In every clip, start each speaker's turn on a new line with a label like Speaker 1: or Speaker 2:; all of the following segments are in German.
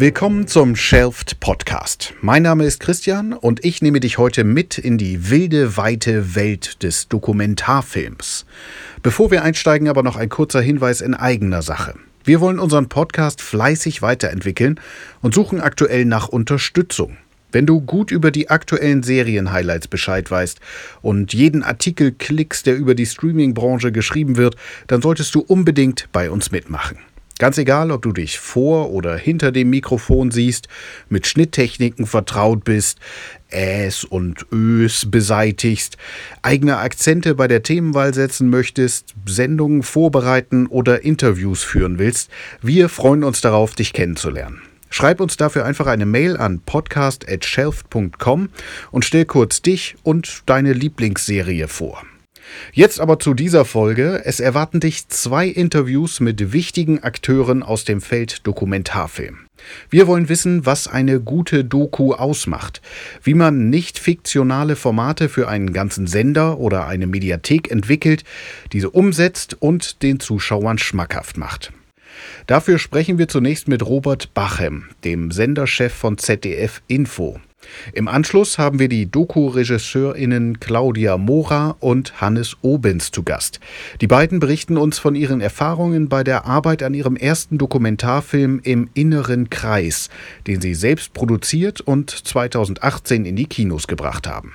Speaker 1: Willkommen zum Shelfed Podcast. Mein Name ist Christian und ich nehme dich heute mit in die wilde, weite Welt des Dokumentarfilms. Bevor wir einsteigen, aber noch ein kurzer Hinweis in eigener Sache. Wir wollen unseren Podcast fleißig weiterentwickeln und suchen aktuell nach Unterstützung. Wenn du gut über die aktuellen Serien-Highlights Bescheid weißt und jeden Artikel klickst, der über die Streaming-Branche geschrieben wird, dann solltest du unbedingt bei uns mitmachen. Ganz egal, ob du dich vor oder hinter dem Mikrofon siehst, mit Schnitttechniken vertraut bist, Äs und Ös beseitigst, eigene Akzente bei der Themenwahl setzen möchtest, Sendungen vorbereiten oder Interviews führen willst, wir freuen uns darauf, dich kennenzulernen. Schreib uns dafür einfach eine Mail an podcast@shelf.com und stell kurz dich und deine Lieblingsserie vor. Jetzt aber zu dieser Folge. Es erwarten dich zwei Interviews mit wichtigen Akteuren aus dem Feld Dokumentarfilm. Wir wollen wissen, was eine gute Doku ausmacht, wie man nicht fiktionale Formate für einen ganzen Sender oder eine Mediathek entwickelt, diese umsetzt und den Zuschauern schmackhaft macht. Dafür sprechen wir zunächst mit Robert Bachem, dem Senderchef von ZDF Info. Im Anschluss haben wir die Doku-RegisseurInnen Claudia Mora und Hannes Obens zu Gast. Die beiden berichten uns von ihren Erfahrungen bei der Arbeit an ihrem ersten Dokumentarfilm im Inneren Kreis, den sie selbst produziert und 2018 in die Kinos gebracht haben.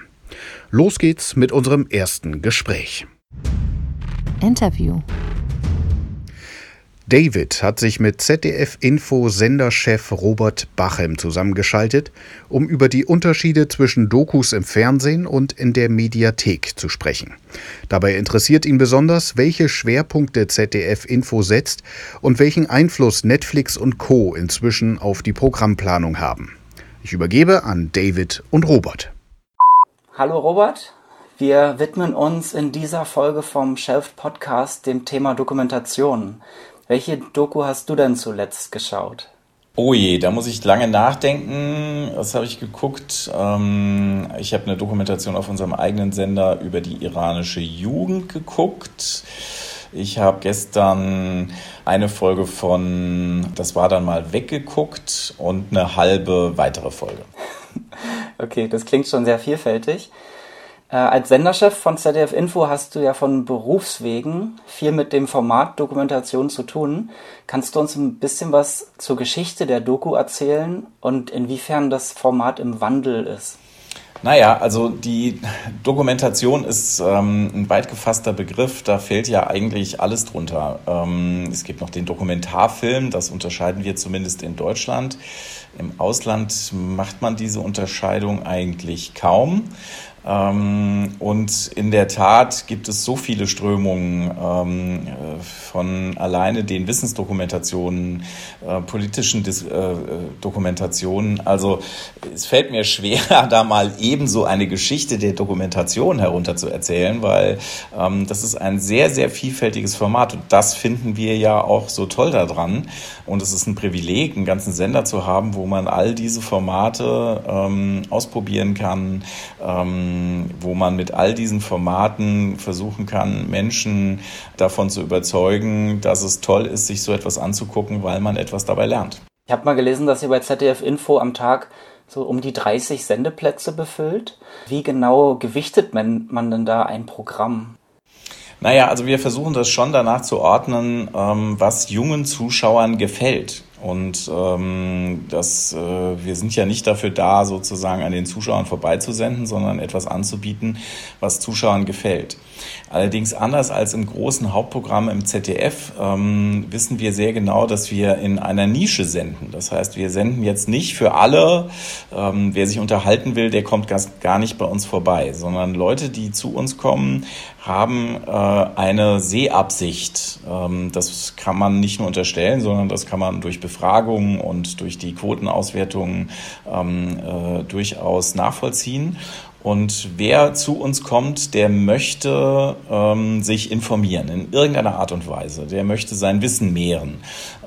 Speaker 1: Los geht's mit unserem ersten Gespräch.
Speaker 2: Interview
Speaker 1: David hat sich mit ZDF-Info-Senderchef Robert Bachem zusammengeschaltet, um über die Unterschiede zwischen Dokus im Fernsehen und in der Mediathek zu sprechen. Dabei interessiert ihn besonders, welche Schwerpunkte ZDF-Info setzt und welchen Einfluss Netflix und Co. inzwischen auf die Programmplanung haben. Ich übergebe an David und Robert.
Speaker 3: Hallo Robert, wir widmen uns in dieser Folge vom Shelf Podcast dem Thema Dokumentation. Welche Doku hast du denn zuletzt geschaut?
Speaker 4: Oh je, da muss ich lange nachdenken. Was habe ich geguckt? Ähm, ich habe eine Dokumentation auf unserem eigenen Sender über die iranische Jugend geguckt. Ich habe gestern eine Folge von Das war dann mal weggeguckt und eine halbe weitere Folge.
Speaker 3: Okay, das klingt schon sehr vielfältig. Äh, als Senderchef von ZDF Info hast du ja von Berufswegen viel mit dem Format Dokumentation zu tun. Kannst du uns ein bisschen was zur Geschichte der Doku erzählen und inwiefern das Format im Wandel ist?
Speaker 4: Naja, also die Dokumentation ist ähm, ein weit gefasster Begriff, da fällt ja eigentlich alles drunter. Ähm, es gibt noch den Dokumentarfilm, das unterscheiden wir zumindest in Deutschland. Im Ausland macht man diese Unterscheidung eigentlich kaum. Ähm, und in der Tat gibt es so viele Strömungen ähm, äh, von alleine den Wissensdokumentationen, äh, politischen äh, Dokumentationen. Also es fällt mir schwer, da mal ebenso eine Geschichte der Dokumentation herunter zu erzählen, weil ähm, das ist ein sehr, sehr vielfältiges Format und das finden wir ja auch so toll daran. Und es ist ein Privileg, einen ganzen Sender zu haben, wo man all diese Formate ausprobieren kann. Ähm, wo man mit all diesen Formaten versuchen kann, Menschen davon zu überzeugen, dass es toll ist, sich so etwas anzugucken, weil man etwas dabei lernt.
Speaker 3: Ich habe mal gelesen, dass ihr bei ZDF Info am Tag so um die 30 Sendeplätze befüllt. Wie genau gewichtet man, man denn da ein Programm?
Speaker 4: Naja, also wir versuchen das schon danach zu ordnen, ähm, was jungen Zuschauern gefällt. Und ähm, das, äh, wir sind ja nicht dafür da, sozusagen an den Zuschauern vorbeizusenden, sondern etwas anzubieten, was Zuschauern gefällt. Allerdings anders als im großen Hauptprogramm im ZDF ähm, wissen wir sehr genau, dass wir in einer Nische senden. Das heißt, wir senden jetzt nicht für alle. Ähm, wer sich unterhalten will, der kommt gar nicht bei uns vorbei, sondern Leute, die zu uns kommen, haben äh, eine Sehabsicht. Ähm, das kann man nicht nur unterstellen, sondern das kann man durch Befragungen und durch die Quotenauswertungen ähm, äh, durchaus nachvollziehen. Und wer zu uns kommt, der möchte ähm, sich informieren in irgendeiner Art und Weise. Der möchte sein Wissen mehren.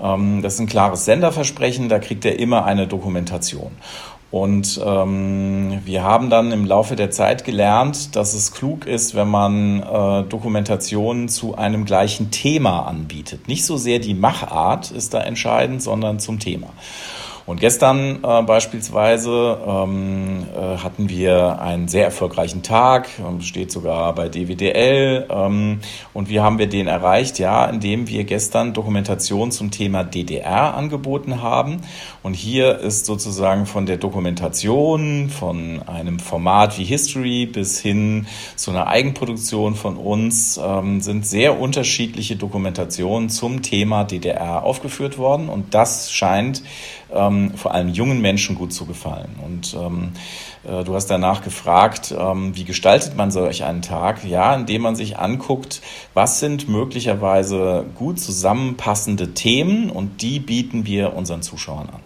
Speaker 4: Ähm, das ist ein klares Senderversprechen, da kriegt er immer eine Dokumentation. Und ähm, wir haben dann im Laufe der Zeit gelernt, dass es klug ist, wenn man äh, Dokumentationen zu einem gleichen Thema anbietet. Nicht so sehr die Machart ist da entscheidend, sondern zum Thema. Und gestern äh, beispielsweise ähm, äh, hatten wir einen sehr erfolgreichen Tag, ähm, steht sogar bei DWDL. Ähm, und wie haben wir den erreicht? Ja, indem wir gestern Dokumentation zum Thema DDR angeboten haben. Und hier ist sozusagen von der Dokumentation, von einem Format wie History bis hin zu einer Eigenproduktion von uns, ähm, sind sehr unterschiedliche Dokumentationen zum Thema DDR aufgeführt worden. Und das scheint ähm, vor allem jungen Menschen gut zu gefallen. Und ähm, äh, du hast danach gefragt, ähm, wie gestaltet man solch einen Tag? Ja, indem man sich anguckt, was sind möglicherweise gut zusammenpassende Themen und die bieten wir unseren Zuschauern an.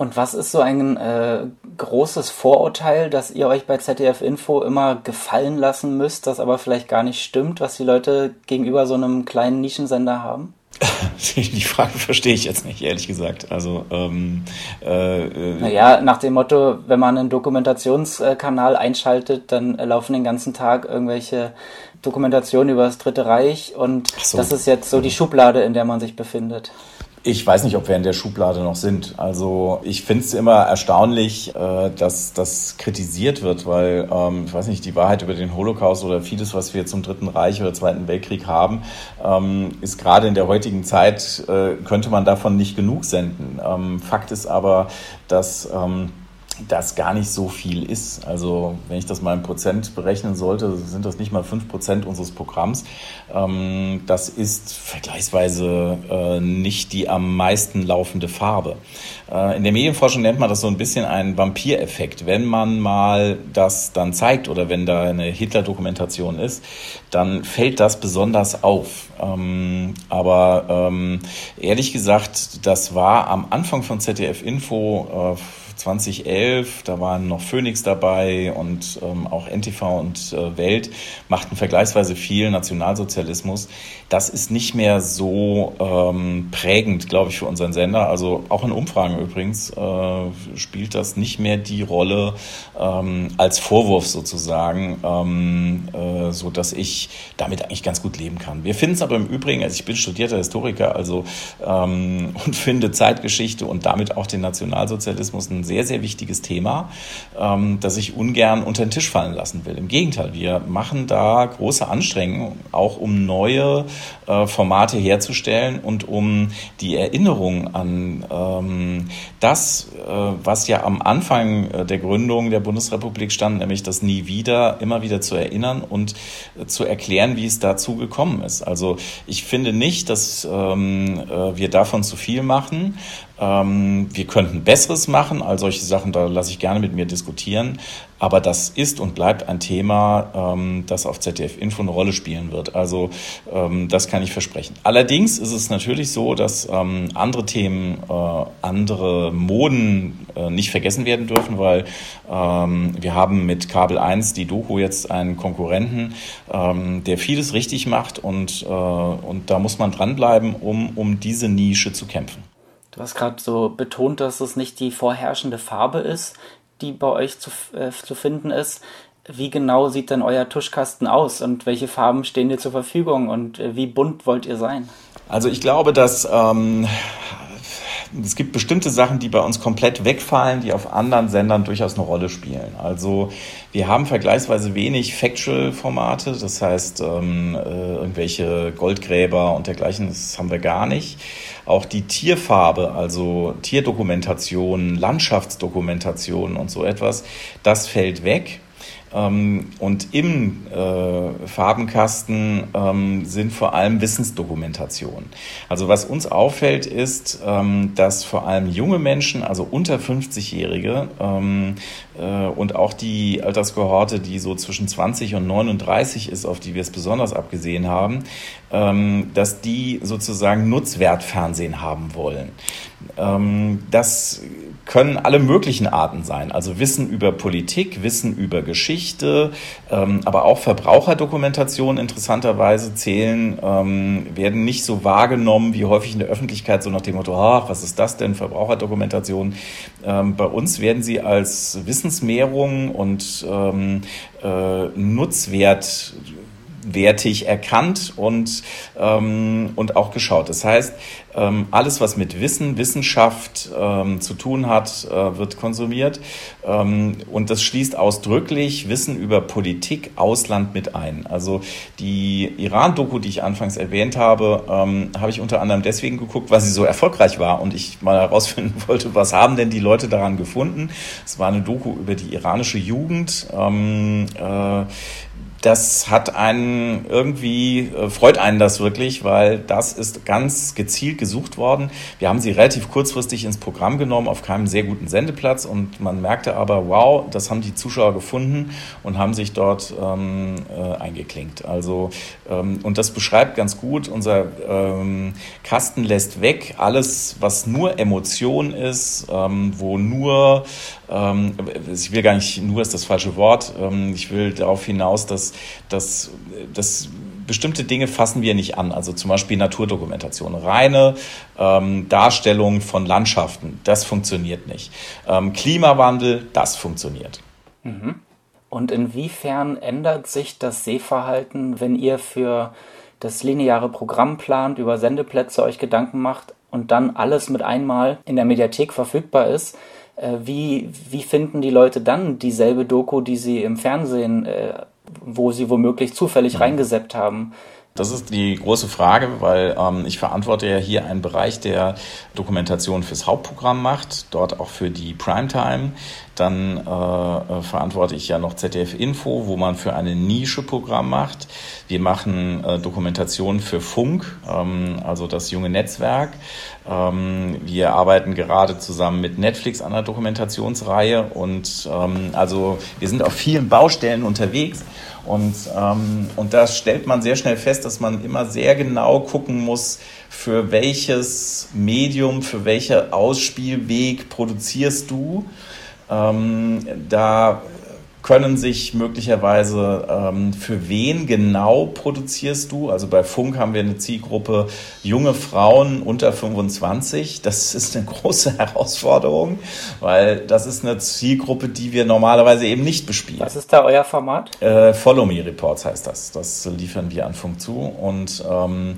Speaker 3: Und was ist so ein äh, großes Vorurteil, dass ihr euch bei ZDF Info immer gefallen lassen müsst, das aber vielleicht gar nicht stimmt, was die Leute gegenüber so einem kleinen Nischensender haben?
Speaker 4: Die Frage verstehe ich jetzt nicht, ehrlich gesagt. Also, ähm, äh,
Speaker 3: äh, naja, nach dem Motto, wenn man einen Dokumentationskanal einschaltet, dann laufen den ganzen Tag irgendwelche Dokumentationen über das Dritte Reich und so. das ist jetzt so die Schublade, in der man sich befindet.
Speaker 4: Ich weiß nicht, ob wir in der Schublade noch sind. Also ich finde es immer erstaunlich, äh, dass das kritisiert wird, weil ähm, ich weiß nicht, die Wahrheit über den Holocaust oder vieles, was wir zum Dritten Reich oder Zweiten Weltkrieg haben, ähm, ist gerade in der heutigen Zeit, äh, könnte man davon nicht genug senden. Ähm, Fakt ist aber, dass das gar nicht so viel ist. Also wenn ich das mal in Prozent berechnen sollte, sind das nicht mal fünf Prozent unseres Programms. Ähm, das ist vergleichsweise äh, nicht die am meisten laufende Farbe. Äh, in der Medienforschung nennt man das so ein bisschen einen Vampireffekt. Wenn man mal das dann zeigt oder wenn da eine Hitler-Dokumentation ist, dann fällt das besonders auf. Ähm, aber ähm, ehrlich gesagt, das war am Anfang von ZDF Info äh, 2011, da waren noch Phoenix dabei und ähm, auch NTV und äh, Welt machten vergleichsweise viel Nationalsozialismus. Das ist nicht mehr so ähm, prägend, glaube ich, für unseren Sender. Also auch in Umfragen übrigens äh, spielt das nicht mehr die Rolle ähm, als Vorwurf sozusagen, ähm, äh, so dass ich damit eigentlich ganz gut leben kann. Wir finden es aber im Übrigen, also ich bin studierter Historiker, also ähm, und finde Zeitgeschichte und damit auch den Nationalsozialismus ein sehr, sehr wichtiges Thema, ähm, das ich ungern unter den Tisch fallen lassen will. Im Gegenteil, wir machen da große Anstrengungen, auch um neue äh, Formate herzustellen und um die Erinnerung an ähm, das, äh, was ja am Anfang äh, der Gründung der Bundesrepublik stand, nämlich das Nie wieder, immer wieder zu erinnern und äh, zu erklären, wie es dazu gekommen ist. Also ich finde nicht, dass ähm, äh, wir davon zu viel machen. Ähm, wir könnten Besseres machen, all solche Sachen, da lasse ich gerne mit mir diskutieren. Aber das ist und bleibt ein Thema, ähm, das auf ZDF Info eine Rolle spielen wird. Also ähm, das kann ich versprechen. Allerdings ist es natürlich so, dass andere Themen, äh, andere Moden äh, nicht vergessen werden dürfen, weil wir haben mit Kabel 1 die Doku jetzt einen Konkurrenten, der vieles richtig macht und, äh, und da muss man dranbleiben, um, um diese Nische zu kämpfen.
Speaker 3: Du hast gerade so betont, dass es nicht die vorherrschende Farbe ist, die bei euch zu, äh, zu finden ist. Wie genau sieht denn euer Tuschkasten aus und welche Farben stehen dir zur Verfügung und äh, wie bunt wollt ihr sein?
Speaker 4: Also ich glaube, dass ähm, es gibt bestimmte Sachen, die bei uns komplett wegfallen, die auf anderen Sendern durchaus eine Rolle spielen. Also wir haben vergleichsweise wenig Factual-Formate, das heißt ähm, äh, irgendwelche Goldgräber und dergleichen, das haben wir gar nicht. Auch die Tierfarbe, also Tierdokumentation, Landschaftsdokumentation und so etwas, das fällt weg. Ähm, und im äh, Farbenkasten ähm, sind vor allem Wissensdokumentationen. Also was uns auffällt, ist, ähm, dass vor allem junge Menschen, also unter 50-Jährige ähm, äh, und auch die Alterskohorte, die so zwischen 20 und 39 ist, auf die wir es besonders abgesehen haben, ähm, dass die sozusagen Nutzwertfernsehen haben wollen. Ähm, das können alle möglichen Arten sein. Also Wissen über Politik, Wissen über Geschichte, ähm, aber auch Verbraucherdokumentationen interessanterweise zählen, ähm, werden nicht so wahrgenommen wie häufig in der Öffentlichkeit, so nach dem Motto, ach, was ist das denn, Verbraucherdokumentation. Ähm, bei uns werden sie als Wissensmehrung und ähm, äh, Nutzwert wertig erkannt und, ähm, und auch geschaut. Das heißt, ähm, alles, was mit Wissen, Wissenschaft ähm, zu tun hat, äh, wird konsumiert. Ähm, und das schließt ausdrücklich Wissen über Politik, Ausland mit ein. Also die Iran-Doku, die ich anfangs erwähnt habe, ähm, habe ich unter anderem deswegen geguckt, weil sie so erfolgreich war und ich mal herausfinden wollte, was haben denn die Leute daran gefunden. Es war eine Doku über die iranische Jugend. Ähm, äh, das hat einen irgendwie, äh, freut einen das wirklich, weil das ist ganz gezielt gesucht worden. Wir haben sie relativ kurzfristig ins Programm genommen, auf keinem sehr guten Sendeplatz und man merkte aber, wow, das haben die Zuschauer gefunden und haben sich dort ähm, äh, eingeklinkt. Also, ähm, und das beschreibt ganz gut, unser ähm, Kasten lässt weg alles, was nur Emotion ist, ähm, wo nur ähm, ich will gar nicht, nur ist das falsche Wort, ähm, ich will darauf hinaus, dass, dass, dass bestimmte Dinge fassen wir nicht an. Also zum Beispiel Naturdokumentation. Reine ähm, Darstellung von Landschaften, das funktioniert nicht. Ähm, Klimawandel, das funktioniert.
Speaker 3: Mhm. Und inwiefern ändert sich das Sehverhalten, wenn ihr für das lineare Programm plant, über Sendeplätze euch Gedanken macht und dann alles mit einmal in der Mediathek verfügbar ist? Äh, wie, wie finden die Leute dann dieselbe Doku, die sie im Fernsehen, äh, wo sie womöglich zufällig mhm. reingeseppt haben?
Speaker 4: Das ist die große Frage, weil ähm, ich verantworte ja hier einen Bereich, der Dokumentation fürs Hauptprogramm macht, dort auch für die Primetime. Dann äh, äh verantworte ich ja noch ZDF Info, wo man für eine Nische Programm macht. Wir machen äh, Dokumentation für Funk, ähm, also das junge Netzwerk. Ähm, wir arbeiten gerade zusammen mit Netflix an einer Dokumentationsreihe und ähm, also wir sind auf vielen Baustellen unterwegs. Und, ähm, und da stellt man sehr schnell fest, dass man immer sehr genau gucken muss, für welches Medium, für welcher Ausspielweg produzierst du. Ähm, da können sich möglicherweise ähm, für wen genau produzierst du? Also bei Funk haben wir eine Zielgruppe junge Frauen unter 25. Das ist eine große Herausforderung, weil das ist eine Zielgruppe, die wir normalerweise eben nicht bespielen.
Speaker 3: Was ist da euer Format?
Speaker 4: Äh, Follow Me Reports heißt das. Das liefern wir an Funk zu und ähm,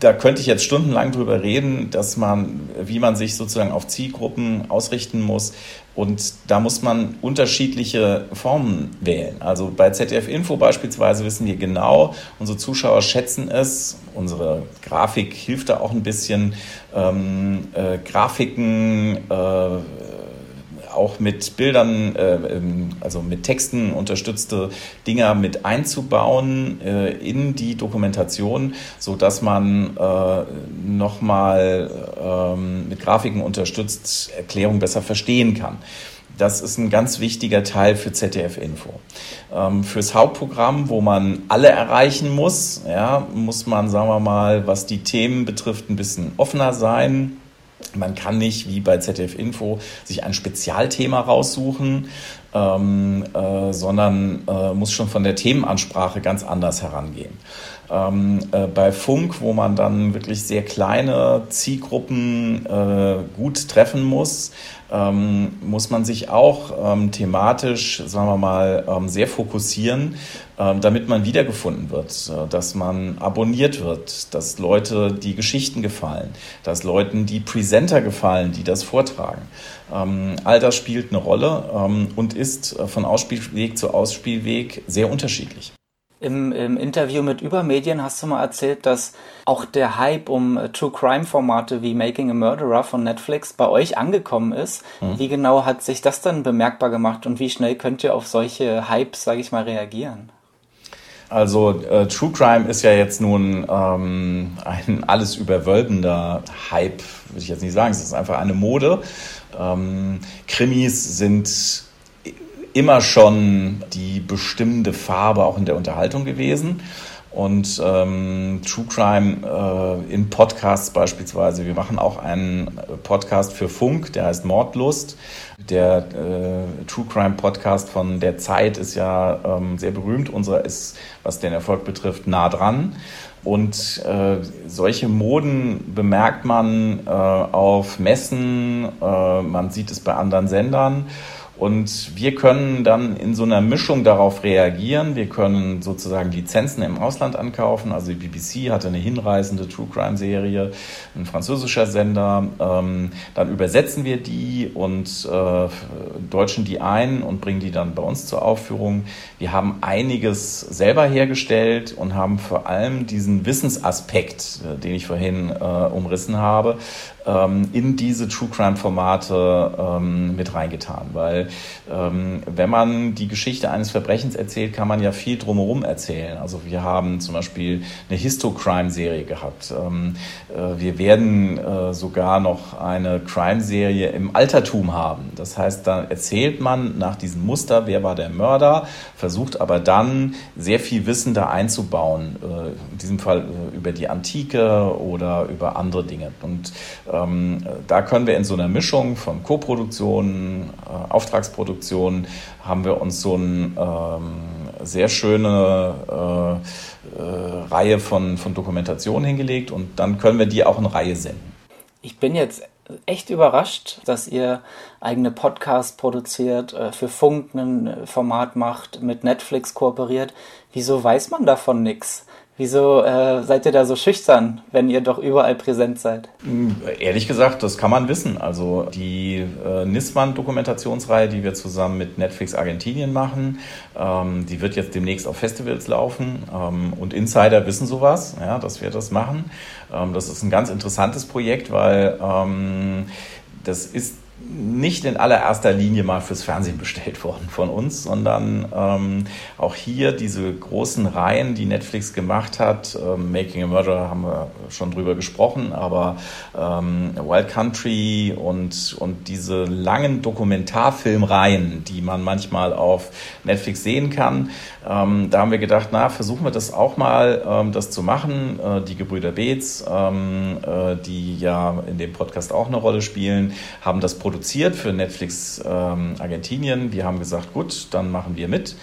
Speaker 4: da könnte ich jetzt stundenlang drüber reden, dass man, wie man sich sozusagen auf Zielgruppen ausrichten muss. Und da muss man unterschiedliche Formen wählen. Also bei ZDF Info beispielsweise wissen wir genau, unsere Zuschauer schätzen es. Unsere Grafik hilft da auch ein bisschen. Ähm, äh, Grafiken, äh, auch mit Bildern, äh, ähm, also mit Texten unterstützte Dinger mit einzubauen äh, in die Dokumentation, so dass man äh, nochmal ähm, mit Grafiken unterstützt Erklärung besser verstehen kann. Das ist ein ganz wichtiger Teil für ZDF Info. Ähm, fürs Hauptprogramm, wo man alle erreichen muss, ja, muss man, sagen wir mal, was die Themen betrifft, ein bisschen offener sein man kann nicht, wie bei ZDF Info, sich ein Spezialthema raussuchen, ähm, äh, sondern äh, muss schon von der Themenansprache ganz anders herangehen. Ähm, äh, bei Funk, wo man dann wirklich sehr kleine Zielgruppen äh, gut treffen muss, ähm, muss man sich auch ähm, thematisch, sagen wir mal, ähm, sehr fokussieren, ähm, damit man wiedergefunden wird, äh, dass man abonniert wird, dass Leute die Geschichten gefallen, dass Leuten die Presenter gefallen, die das vortragen. Ähm, all das spielt eine Rolle ähm, und ist äh, von Ausspielweg zu Ausspielweg sehr unterschiedlich.
Speaker 3: Im, Im, Interview mit Übermedien hast du mal erzählt, dass auch der Hype um äh, True Crime Formate wie Making a Murderer von Netflix bei euch angekommen ist. Mhm. Wie genau hat sich das dann bemerkbar gemacht und wie schnell könnt ihr auf solche Hypes, sage ich mal, reagieren?
Speaker 4: Also äh, True Crime ist ja jetzt nun ähm, ein alles überwölbender Hype, würde ich jetzt nicht sagen. Es ist einfach eine Mode. Ähm, Krimis sind immer schon die bestimmende Farbe auch in der Unterhaltung gewesen. Und ähm, True Crime äh, in Podcasts beispielsweise. Wir machen auch einen Podcast für Funk, der heißt Mordlust. Der äh, True Crime Podcast von der Zeit ist ja ähm, sehr berühmt. Unserer ist, was den Erfolg betrifft, nah dran. Und äh, solche Moden bemerkt man äh, auf Messen, äh, man sieht es bei anderen Sendern. Und wir können dann in so einer Mischung darauf reagieren. Wir können sozusagen Lizenzen im Ausland ankaufen. Also die BBC hatte eine hinreißende True Crime Serie, ein französischer Sender. Ähm, dann übersetzen wir die und äh, deutschen die ein und bringen die dann bei uns zur Aufführung. Wir haben einiges selber hergestellt und haben vor allem diesen Wissensaspekt, äh, den ich vorhin äh, umrissen habe, ähm, in diese True Crime Formate ähm, mit reingetan. Weil ähm, wenn man die Geschichte eines Verbrechens erzählt, kann man ja viel drumherum erzählen. Also wir haben zum Beispiel eine Histo-Crime-Serie gehabt. Ähm, äh, wir werden äh, sogar noch eine Crime-Serie im Altertum haben. Das heißt, da erzählt man nach diesem Muster, wer war der Mörder, versucht aber dann sehr viel Wissen da einzubauen. Äh, in diesem Fall äh, über die Antike oder über andere Dinge. Und ähm, da können wir in so einer Mischung von Koproduktionen, äh, Auftragsproduktionen, haben wir uns so eine ähm, sehr schöne äh, äh, Reihe von, von Dokumentationen hingelegt und dann können wir die auch in Reihe senden.
Speaker 3: Ich bin jetzt echt überrascht, dass ihr eigene Podcasts produziert, äh, für Funk ein Format macht, mit Netflix kooperiert. Wieso weiß man davon nichts? Wieso äh, seid ihr da so schüchtern, wenn ihr doch überall präsent seid?
Speaker 4: Hm, ehrlich gesagt, das kann man wissen. Also die äh, Nisman-Dokumentationsreihe, die wir zusammen mit Netflix Argentinien machen, ähm, die wird jetzt demnächst auf Festivals laufen. Ähm, und Insider wissen sowas, ja, dass wir das machen. Ähm, das ist ein ganz interessantes Projekt, weil ähm, das ist nicht in allererster Linie mal fürs Fernsehen bestellt worden von uns, sondern ähm, auch hier diese großen Reihen, die Netflix gemacht hat. Ähm, Making a Murderer haben wir schon drüber gesprochen, aber ähm, Wild Country und, und diese langen Dokumentarfilmreihen, die man manchmal auf Netflix sehen kann, ähm, da haben wir gedacht, na, versuchen wir das auch mal, ähm, das zu machen. Äh, die Gebrüder Beetz, ähm, äh, die ja in dem Podcast auch eine Rolle spielen, haben das produziert für Netflix ähm, Argentinien. Wir haben gesagt, gut, dann machen wir mit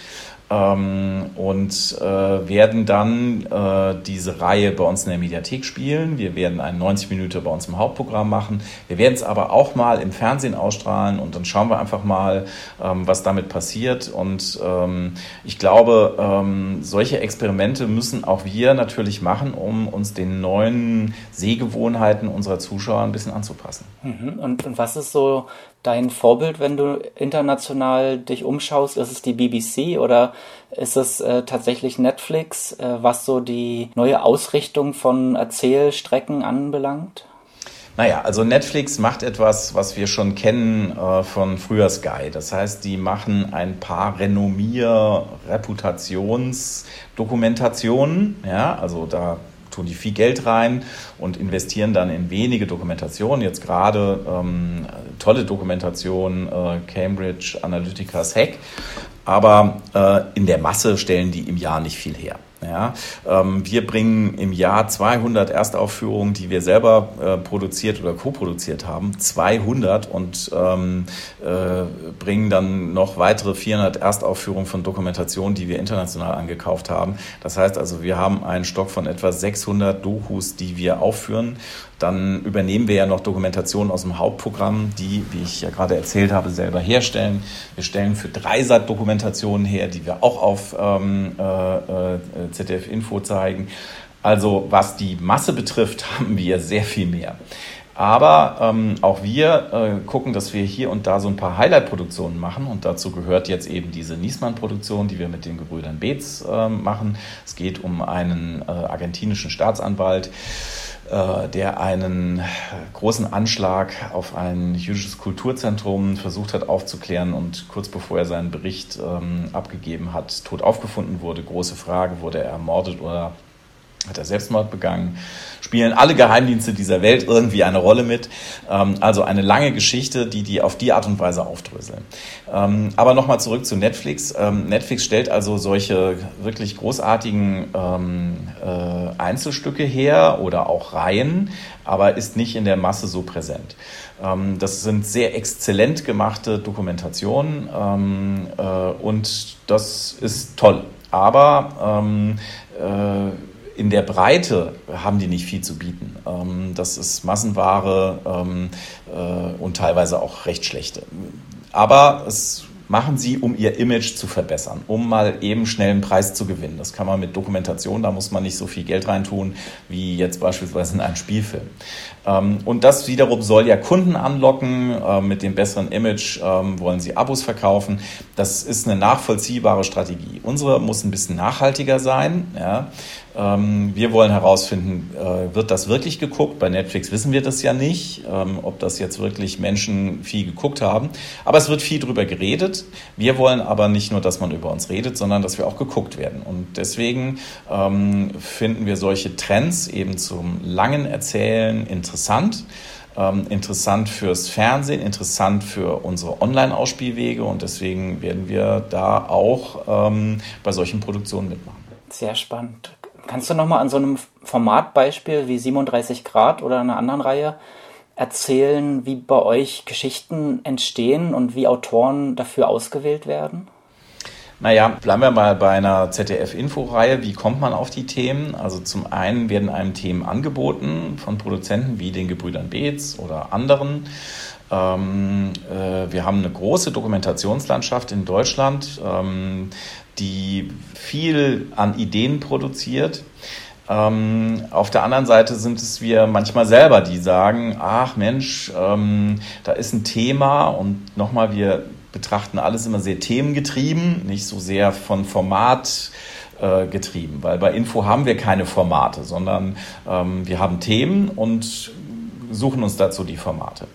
Speaker 4: ähm, und äh, werden dann äh, diese Reihe bei uns in der Mediathek spielen. Wir werden einen 90 Minuten bei uns im Hauptprogramm machen. Wir werden es aber auch mal im Fernsehen ausstrahlen und dann schauen wir einfach mal, ähm, was damit passiert. Und ähm, ich glaube, ähm, solche Experimente müssen auch wir natürlich machen, um uns den neuen Sehgewohnheiten unserer Zuschauer ein bisschen anzupassen.
Speaker 3: Mhm. Und, und was ist so dein Vorbild, wenn du international dich umschaust? Ist es die BBC oder ist es äh, tatsächlich Netflix, äh, was so die neue Ausrichtung von Erzählstrecken anbelangt?
Speaker 4: Naja, also Netflix macht etwas, was wir schon kennen äh, von früher Sky. Das heißt, die machen ein paar Renommier-, Reputationsdokumentationen. Ja, also da tun die viel Geld rein und investieren dann in wenige Dokumentationen. Jetzt gerade ähm, tolle Dokumentation äh, Cambridge Analytica's Hack. Aber äh, in der Masse stellen die im Jahr nicht viel her. Ja, ähm, wir bringen im Jahr 200 Erstaufführungen, die wir selber äh, produziert oder co-produziert haben, 200 und ähm, äh, bringen dann noch weitere 400 Erstaufführungen von Dokumentationen, die wir international angekauft haben. Das heißt also, wir haben einen Stock von etwa 600 Dokus, die wir aufführen. Dann übernehmen wir ja noch Dokumentationen aus dem Hauptprogramm, die, wie ich ja gerade erzählt habe, selber herstellen. Wir stellen für Dreisat Dokumentationen her, die wir auch auf ähm, äh, äh ZDF Info zeigen. Also was die Masse betrifft, haben wir sehr viel mehr. Aber ähm, auch wir äh, gucken, dass wir hier und da so ein paar Highlight-Produktionen machen. Und dazu gehört jetzt eben diese Niesmann-Produktion, die wir mit den Gebrüdern Beetz äh, machen. Es geht um einen äh, argentinischen Staatsanwalt, der einen großen Anschlag auf ein jüdisches Kulturzentrum versucht hat aufzuklären und kurz bevor er seinen Bericht ähm, abgegeben hat, tot aufgefunden wurde. Große Frage, wurde er ermordet oder hat er Selbstmord begangen? spielen alle Geheimdienste dieser Welt irgendwie eine Rolle mit. Ähm, also eine lange Geschichte, die die auf die Art und Weise aufdröseln. Ähm, aber nochmal zurück zu Netflix. Ähm, Netflix stellt also solche wirklich großartigen äh, Einzelstücke her oder auch Reihen, aber ist nicht in der Masse so präsent. das sind sehr exzellent gemachte Dokumentationen äh, und das ist toll. Aber äh, in der Breite haben die nicht viel zu bieten. Ähm, das ist Massenware ähm, äh, und teilweise auch recht schlechte. Aber es machen sie, um ihr Image zu verbessern, um mal eben schnell einen Preis zu gewinnen. Das kann man mit Dokumentation, da muss man nicht so viel Geld reintun wie jetzt beispielsweise in einen Spielfilm. Ähm, und das wiederum soll ja Kunden anlocken. Ähm, mit dem besseren Image wollen sie Abos verkaufen. Das ist eine nachvollziehbare Strategie. Unsere muss ein bisschen nachhaltiger sein. Ja. Ähm, wir wollen herausfinden, äh, wird das wirklich geguckt? Bei Netflix wissen wir das ja nicht, ähm, ob das jetzt wirklich Menschen viel geguckt haben. Aber es wird viel drüber geredet. Wir wollen aber nicht nur, dass man über uns redet, sondern dass wir auch geguckt werden. Und deswegen ähm, finden wir solche Trends eben zum langen Erzählen interessant interessant fürs Fernsehen, interessant für unsere Online-Ausspielwege und deswegen werden wir da auch ähm, bei solchen Produktionen mitmachen.
Speaker 3: Sehr spannend. Kannst du nochmal an so einem Formatbeispiel wie 37 Grad oder einer anderen Reihe erzählen, wie bei euch Geschichten entstehen und wie Autoren dafür ausgewählt werden?
Speaker 4: Naja, bleiben wir mal bei einer ZDF-Info-Reihe. Wie kommt man auf die Themen? Also zum einen werden einem Themen angeboten von Produzenten wie den Gebrüdern Beetz oder anderen. Ähm, äh, wir haben eine große Dokumentationslandschaft in Deutschland. Ähm, die viel an Ideen produziert. Ähm, auf der anderen Seite sind es wir manchmal selber, die sagen, ach Mensch, ähm, da ist ein Thema und nochmal, wir betrachten alles immer sehr themengetrieben, nicht so sehr von Format äh, getrieben, weil bei Info haben wir keine Formate, sondern ähm, wir haben Themen und suchen uns dazu die Formate.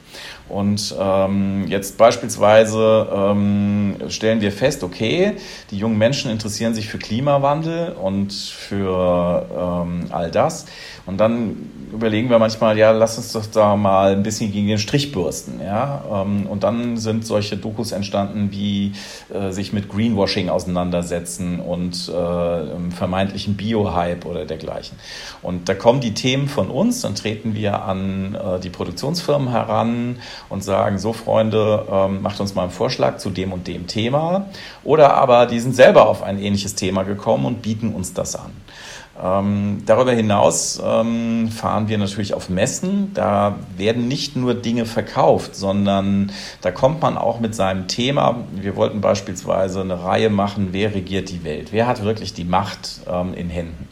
Speaker 4: Und ähm, jetzt beispielsweise ähm, stellen wir fest, okay, die jungen Menschen interessieren sich für Klimawandel und für ähm, all das. Und dann überlegen wir manchmal, ja, lass uns doch da mal ein bisschen gegen den Strich bürsten. Ja? Ähm, und dann sind solche Dokus entstanden, wie äh, sich mit Greenwashing auseinandersetzen und äh, vermeintlichen Bio-Hype oder dergleichen. Und da kommen die Themen von uns, dann treten wir an äh, die Produktionsfirmen heran und sagen, so Freunde, ähm, macht uns mal einen Vorschlag zu dem und dem Thema. Oder aber die sind selber auf ein ähnliches Thema gekommen und bieten uns das an. Ähm, darüber hinaus ähm, fahren wir natürlich auf Messen. Da werden nicht nur Dinge verkauft, sondern da kommt man auch mit seinem Thema. Wir wollten beispielsweise eine Reihe machen, wer regiert die Welt? Wer hat wirklich die Macht ähm, in Händen?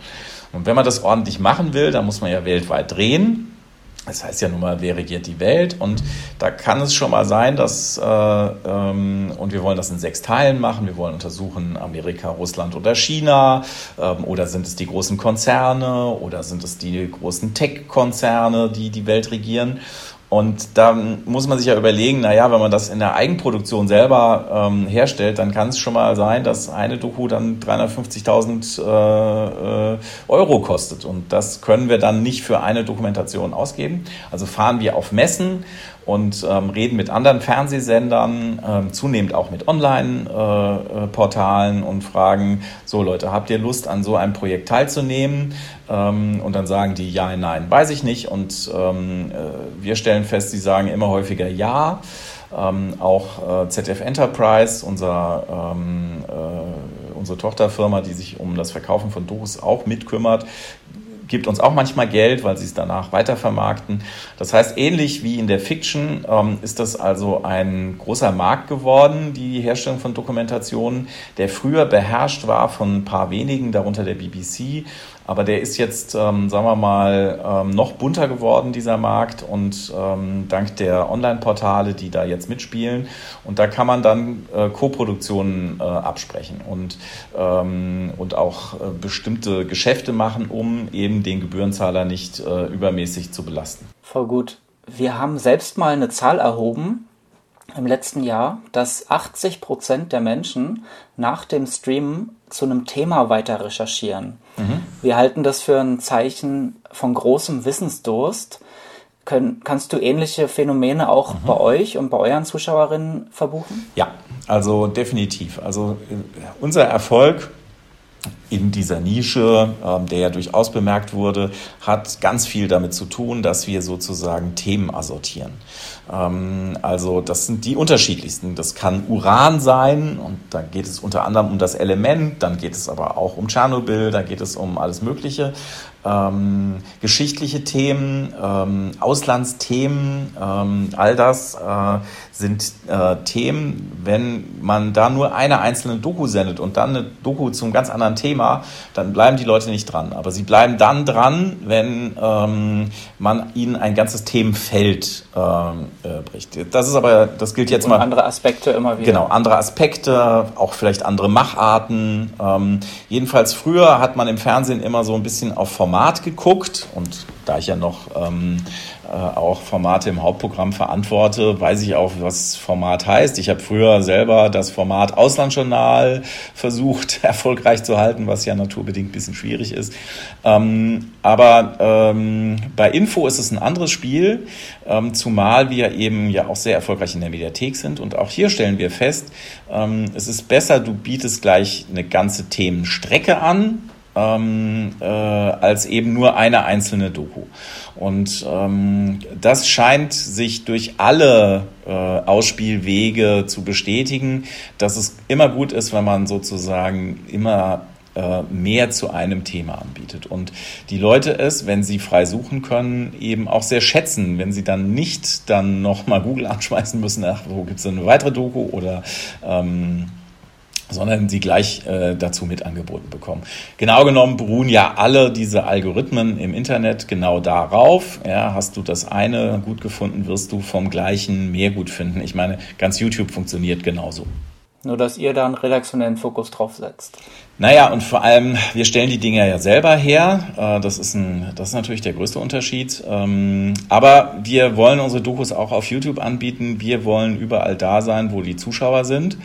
Speaker 4: Und wenn man das ordentlich machen will, dann muss man ja weltweit drehen. Das heißt ja nun mal, wer regiert die Welt? Und da kann es schon mal sein, dass, äh, ähm, und wir wollen das in sechs Teilen machen. Wir wollen untersuchen Amerika, Russland oder China. Ähm, oder sind es die großen Konzerne? Oder sind es die großen Tech-Konzerne, die die Welt regieren? Und da muss man sich ja überlegen, naja, wenn man das in der Eigenproduktion selber ähm, herstellt, dann kann es schon mal sein, dass eine Doku dann 350.000 äh, äh, Euro kostet. Und das können wir dann nicht für eine Dokumentation ausgeben. Also fahren wir auf Messen und ähm, reden mit anderen Fernsehsendern, ähm, zunehmend auch mit Online-Portalen äh, und fragen, so Leute, habt ihr Lust an so einem Projekt teilzunehmen? Ähm, und dann sagen die ja, nein, weiß ich nicht. Und ähm, äh, wir stellen fest, sie sagen immer häufiger ja. Ähm, auch äh, ZDF Enterprise, unser, ähm, äh, unsere Tochterfirma, die sich um das Verkaufen von Dokus auch mitkümmert, gibt uns auch manchmal Geld, weil sie es danach weitervermarkten. Das heißt, ähnlich wie in der Fiction ähm, ist das also ein großer Markt geworden, die Herstellung von Dokumentationen, der früher beherrscht war von ein paar wenigen, darunter der BBC aber der ist jetzt, ähm, sagen wir mal, ähm, noch bunter geworden, dieser Markt. Und ähm, dank der Online-Portale, die da jetzt mitspielen. Und da kann man dann äh, Co-Produktionen äh, absprechen und, ähm, und auch äh, bestimmte Geschäfte machen, um eben den Gebührenzahler nicht äh, übermäßig zu belasten.
Speaker 3: Voll gut. Wir haben selbst mal eine Zahl erhoben, im letzten Jahr, dass 80 Prozent der Menschen nach dem Streamen zu einem Thema weiter recherchieren. Mhm. Wir halten das für ein Zeichen von großem Wissensdurst. Können, kannst du ähnliche Phänomene auch mhm. bei euch und bei euren Zuschauerinnen verbuchen?
Speaker 4: Ja, also definitiv. Also äh, unser Erfolg in dieser Nische, ähm, der ja durchaus bemerkt wurde, hat ganz viel damit zu tun, dass wir sozusagen Themen assortieren. Ähm, also das sind die unterschiedlichsten. Das kann Uran sein und da geht es unter anderem um das Element, dann geht es aber auch um Tschernobyl, da geht es um alles Mögliche ähm, geschichtliche Themen, ähm, Auslandsthemen, ähm, all das äh, sind äh, Themen, wenn man da nur eine einzelne Doku sendet und dann eine Doku zum ganz anderen Thema, dann bleiben die Leute nicht dran. Aber sie bleiben dann dran, wenn ähm, man ihnen ein ganzes Themenfeld ähm, äh, bricht. Das ist aber, das gilt jetzt
Speaker 3: und
Speaker 4: mal.
Speaker 3: Andere Aspekte immer wieder.
Speaker 4: Genau, andere Aspekte, auch vielleicht andere Macharten. Ähm, jedenfalls früher hat man im Fernsehen immer so ein bisschen auf Format geguckt und da ich ja noch ähm, äh, auch Formate im Hauptprogramm verantworte, weiß ich auch, was Format heißt. Ich habe früher selber das Format Auslandsjournal versucht, erfolgreich zu halten, was ja naturbedingt ein bisschen schwierig ist. Ähm, aber ähm, bei Info ist es ein anderes Spiel, ähm, zumal wir eben ja auch sehr erfolgreich in der Mediathek sind. Und auch hier stellen wir fest, ähm, es ist besser, du bietest gleich eine ganze Themenstrecke an, ähm, äh, als eben nur eine einzelne Doku. Und ähm, das scheint sich durch alle äh, Ausspielwege zu bestätigen, dass es immer gut ist, wenn man sozusagen immer äh, mehr zu einem Thema anbietet. Und die Leute es, wenn sie frei suchen können, eben auch sehr schätzen, wenn sie dann nicht dann nochmal Google anschmeißen müssen, ach, wo gibt es eine weitere Doku oder ähm, sondern sie gleich äh, dazu mit angeboten bekommen. Genau genommen beruhen ja alle diese Algorithmen im Internet genau darauf. Ja, hast du das eine gut gefunden, wirst du vom gleichen mehr gut finden. Ich meine, ganz YouTube funktioniert genauso.
Speaker 3: Nur, dass ihr da einen redaktionellen Fokus drauf setzt.
Speaker 4: Naja, und vor allem, wir stellen die Dinge ja selber her. Äh, das ist, ein, das ist natürlich der größte Unterschied. Ähm, aber wir wollen unsere Dokus auch auf YouTube anbieten. Wir wollen überall da sein, wo die Zuschauer sind.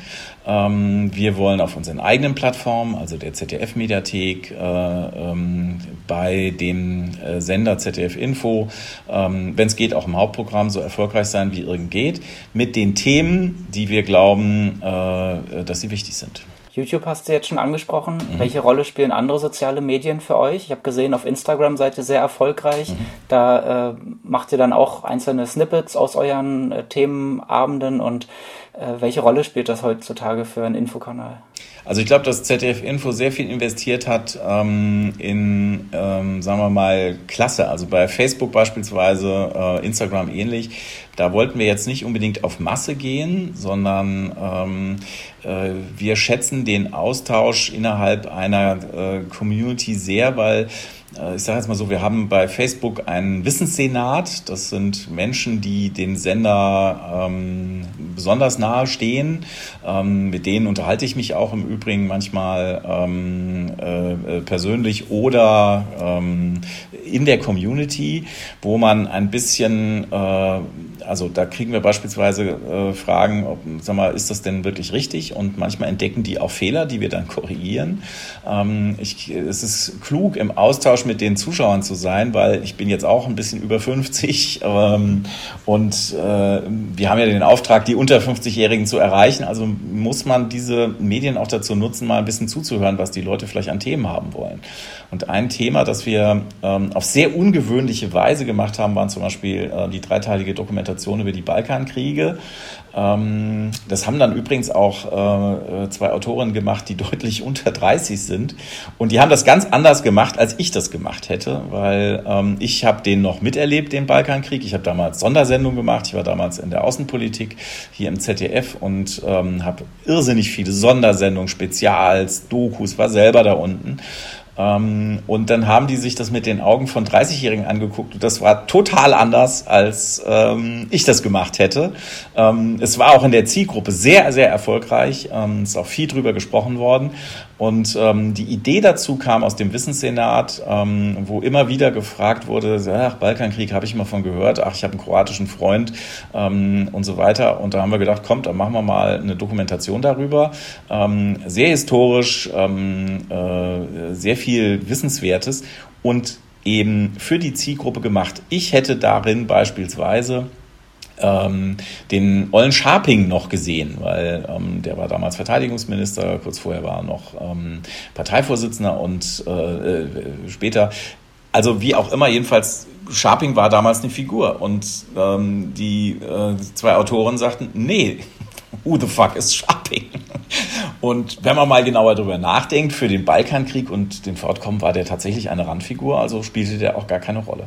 Speaker 4: Ähm, wir wollen auf unseren eigenen Plattformen, also der ZDF-Mediathek, äh, ähm, bei dem äh, Sender ZDF Info, wenn es geht, auch im Hauptprogramm so erfolgreich sein, wie irgend geht, mit den Themen, die wir glauben, dass sie wichtig sind.
Speaker 3: YouTube hast du jetzt schon angesprochen. Mhm. Welche Rolle spielen andere soziale Medien für euch? Ich habe gesehen, auf Instagram seid ihr sehr erfolgreich. Mhm. Da äh, macht ihr dann auch einzelne Snippets aus euren äh, Themenabenden und äh, welche Rolle spielt das heutzutage für einen Infokanal?
Speaker 4: Also ich glaube, dass ZDF Info sehr viel investiert hat ähm, in, ähm, sagen wir mal, Klasse. Also bei Facebook beispielsweise, äh, Instagram ähnlich. Da wollten wir jetzt nicht unbedingt auf Masse gehen, sondern ähm, äh, wir schätzen den Austausch innerhalb einer äh, Community sehr, weil ich sage jetzt mal so, wir haben bei Facebook einen Wissenssenat. Das sind Menschen, die den Sender ähm, besonders nahe stehen. Ähm, mit denen unterhalte ich mich auch im Übrigen manchmal ähm, äh, persönlich oder ähm, in der Community, wo man ein bisschen, äh, also da kriegen wir beispielsweise äh, Fragen, ob, sag mal, ist das denn wirklich richtig? Und manchmal entdecken die auch Fehler, die wir dann korrigieren. Ähm, ich, es ist klug im Austausch mit den Zuschauern zu sein, weil ich bin jetzt auch ein bisschen über 50 ähm, und äh, wir haben ja den Auftrag, die unter 50-Jährigen zu erreichen. Also muss man diese Medien auch dazu nutzen, mal ein bisschen zuzuhören, was die Leute vielleicht an Themen haben wollen. Und ein Thema, das wir ähm, auf sehr ungewöhnliche Weise gemacht haben, waren zum Beispiel äh, die dreiteilige Dokumentation über die Balkankriege. Ähm, das haben dann übrigens auch äh, zwei Autorinnen gemacht, die deutlich unter 30 sind. Und die haben das ganz anders gemacht, als ich das gemacht hätte, weil ähm, ich habe den noch miterlebt, den Balkankrieg. Ich habe damals Sondersendungen gemacht. Ich war damals in der Außenpolitik hier im ZDF und ähm, habe irrsinnig viele Sondersendungen, Spezials, Dokus, war selber da unten. Ähm, und dann haben die sich das mit den Augen von 30-Jährigen angeguckt und das war total anders, als ähm, ich das gemacht hätte. Ähm, es war auch in der Zielgruppe sehr, sehr erfolgreich. Ähm, ist auch viel drüber gesprochen worden. Und ähm, die Idee dazu kam aus dem Wissenssenat, ähm, wo immer wieder gefragt wurde, ach, Balkankrieg habe ich mal von gehört, ach, ich habe einen kroatischen Freund ähm, und so weiter. Und da haben wir gedacht, kommt, dann machen wir mal eine Dokumentation darüber. Ähm, sehr historisch, ähm, äh, sehr viel Wissenswertes und eben für die Zielgruppe gemacht. Ich hätte darin beispielsweise ähm, den Ollen Scharping noch gesehen, weil ähm, der war damals Verteidigungsminister, kurz vorher war er noch ähm, Parteivorsitzender und äh, äh, später, also wie auch immer, jedenfalls Scharping war damals eine Figur und ähm, die äh, zwei Autoren sagten, nee, who the fuck is Scharping? Und wenn man mal genauer darüber nachdenkt, für den Balkankrieg und den Fortkommen war der tatsächlich eine Randfigur, also spielte der auch gar keine Rolle.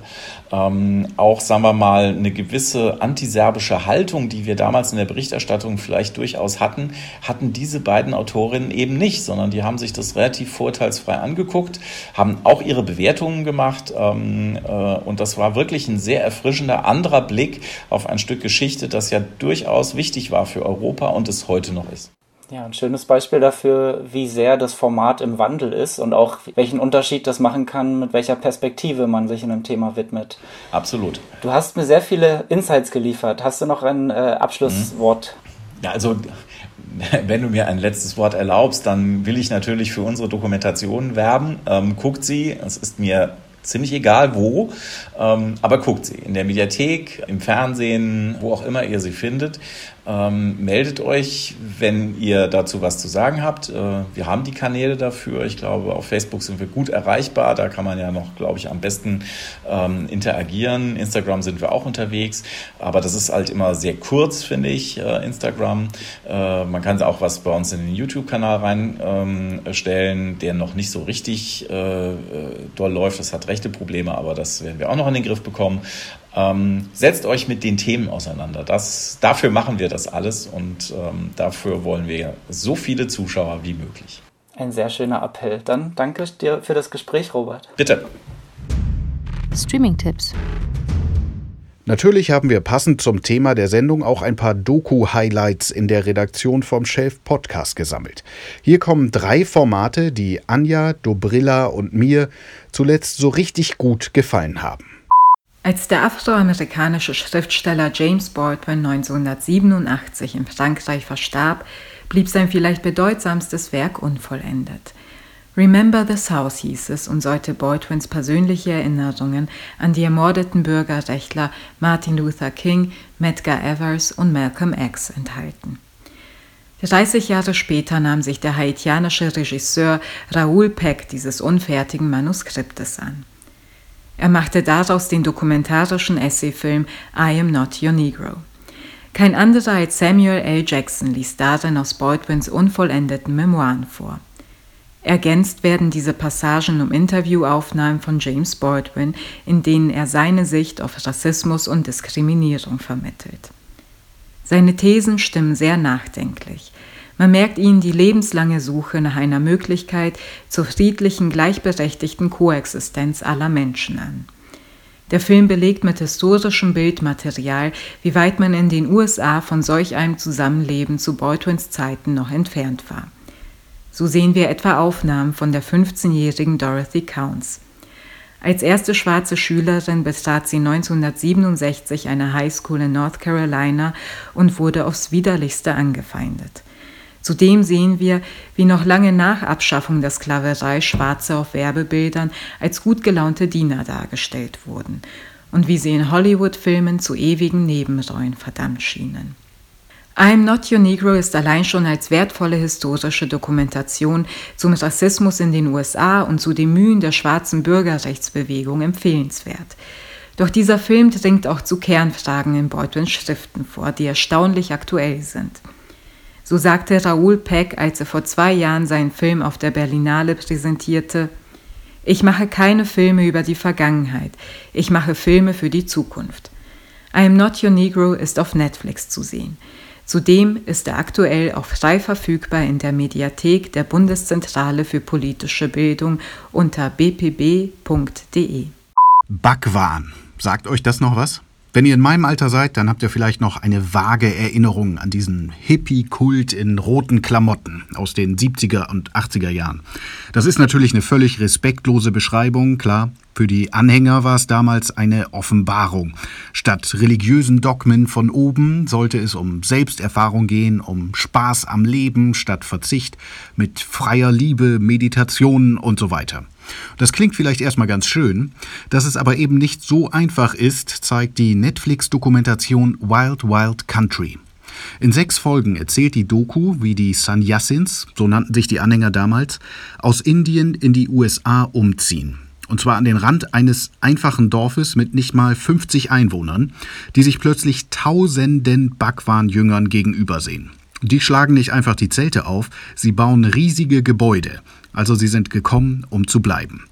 Speaker 4: Ähm, auch, sagen wir mal, eine gewisse antiserbische Haltung, die wir damals in der Berichterstattung vielleicht durchaus hatten, hatten diese beiden Autorinnen eben nicht, sondern die haben sich das relativ vorteilsfrei angeguckt, haben auch ihre Bewertungen gemacht ähm, äh, und das war wirklich ein sehr erfrischender anderer Blick auf ein Stück Geschichte, das ja durchaus wichtig war für Europa und es heute noch ist.
Speaker 3: Ja, ein schönes Beispiel dafür, wie sehr das Format im Wandel ist und auch welchen Unterschied das machen kann, mit welcher Perspektive man sich in einem Thema widmet.
Speaker 4: Absolut.
Speaker 3: Du hast mir sehr viele Insights geliefert. Hast du noch ein äh, Abschlusswort?
Speaker 4: Mhm. Ja, also wenn du mir ein letztes Wort erlaubst, dann will ich natürlich für unsere Dokumentation werben. Ähm, guckt sie, es ist mir ziemlich egal wo, ähm, aber guckt sie in der Mediathek, im Fernsehen, wo auch immer ihr sie findet. Ähm, meldet euch, wenn ihr dazu was zu sagen habt. Äh, wir haben die Kanäle dafür. Ich glaube, auf Facebook sind wir gut erreichbar. Da kann man ja noch, glaube ich, am besten ähm, interagieren. Instagram sind wir auch unterwegs. Aber das ist halt immer sehr kurz, finde ich, äh, Instagram. Äh, man kann auch was bei uns in den YouTube-Kanal reinstellen, ähm, der noch nicht so richtig äh, äh, doll läuft. Das hat rechte Probleme, aber das werden wir auch noch in den Griff bekommen. Ähm, setzt euch mit den Themen auseinander. Das, dafür machen wir das alles und ähm, dafür wollen wir so viele Zuschauer wie möglich.
Speaker 3: Ein sehr schöner Appell. Dann danke dir für das Gespräch, Robert.
Speaker 4: Bitte.
Speaker 2: Streaming-Tipps.
Speaker 1: Natürlich haben wir passend zum Thema der Sendung auch ein paar Doku-Highlights in der Redaktion vom Shelf Podcast gesammelt. Hier kommen drei Formate, die Anja, Dobrilla und mir zuletzt so richtig gut gefallen haben.
Speaker 5: Als der afroamerikanische Schriftsteller James Baldwin 1987 in Frankreich verstarb, blieb sein vielleicht bedeutsamstes Werk unvollendet. Remember the South hieß es und sollte Baldwins persönliche Erinnerungen an die ermordeten Bürgerrechtler Martin Luther King, Medgar Evers und Malcolm X enthalten. 30 Jahre später nahm sich der haitianische Regisseur Raoul Peck dieses unfertigen Manuskriptes an. Er machte daraus den dokumentarischen Essayfilm I Am Not Your Negro. Kein anderer als Samuel L. Jackson liest darin aus Baldwins unvollendeten Memoiren vor. Ergänzt werden diese Passagen um Interviewaufnahmen von James Baldwin, in denen er seine Sicht auf Rassismus und Diskriminierung vermittelt. Seine Thesen stimmen sehr nachdenklich. Man merkt ihnen die lebenslange Suche nach einer Möglichkeit zur friedlichen, gleichberechtigten Koexistenz aller Menschen an. Der Film belegt mit historischem Bildmaterial, wie weit man in den USA von solch einem Zusammenleben zu Baldwins Zeiten noch entfernt war. So sehen wir etwa Aufnahmen von der 15-jährigen Dorothy Counts. Als erste schwarze Schülerin betrat sie 1967 eine Highschool in North Carolina und wurde aufs widerlichste angefeindet. Zudem sehen wir, wie noch lange nach Abschaffung der Sklaverei Schwarze auf Werbebildern als gut gelaunte Diener dargestellt wurden und wie sie in Hollywood-Filmen zu ewigen Nebenrollen verdammt schienen. I'm Not Your Negro ist allein schon als wertvolle historische Dokumentation zum Rassismus in den USA und zu den Mühen der schwarzen Bürgerrechtsbewegung empfehlenswert. Doch dieser Film dringt auch zu Kernfragen in Baldwins Schriften vor, die erstaunlich aktuell sind. So sagte Raoul Peck, als er vor zwei Jahren seinen Film auf der Berlinale präsentierte, ich mache keine Filme über die Vergangenheit, ich mache Filme für die Zukunft. I Am Not Your Negro ist auf Netflix zu sehen. Zudem ist er aktuell auch frei verfügbar in der Mediathek der Bundeszentrale für politische Bildung unter bpb.de.
Speaker 1: Backwahn. Sagt euch das noch was? Wenn ihr in meinem Alter seid, dann habt ihr vielleicht noch eine vage Erinnerung an diesen Hippie-Kult in roten Klamotten aus den 70er und 80er Jahren. Das ist natürlich eine völlig respektlose Beschreibung, klar. Für die Anhänger war es damals eine Offenbarung. Statt religiösen Dogmen von oben sollte es um Selbsterfahrung gehen, um Spaß am Leben statt Verzicht, mit freier Liebe, Meditation und so weiter. Das klingt vielleicht erstmal ganz schön, dass es aber eben nicht so einfach ist, zeigt die Netflix-Dokumentation Wild Wild Country. In sechs Folgen erzählt die Doku, wie die Sannyasins, so nannten sich die Anhänger damals, aus Indien in die USA umziehen. Und zwar an den Rand eines einfachen Dorfes mit nicht mal 50 Einwohnern, die sich plötzlich tausenden Bhagwan-Jüngern gegenübersehen. Die schlagen nicht einfach die Zelte auf, sie bauen riesige Gebäude. Also sie sind gekommen, um zu bleiben.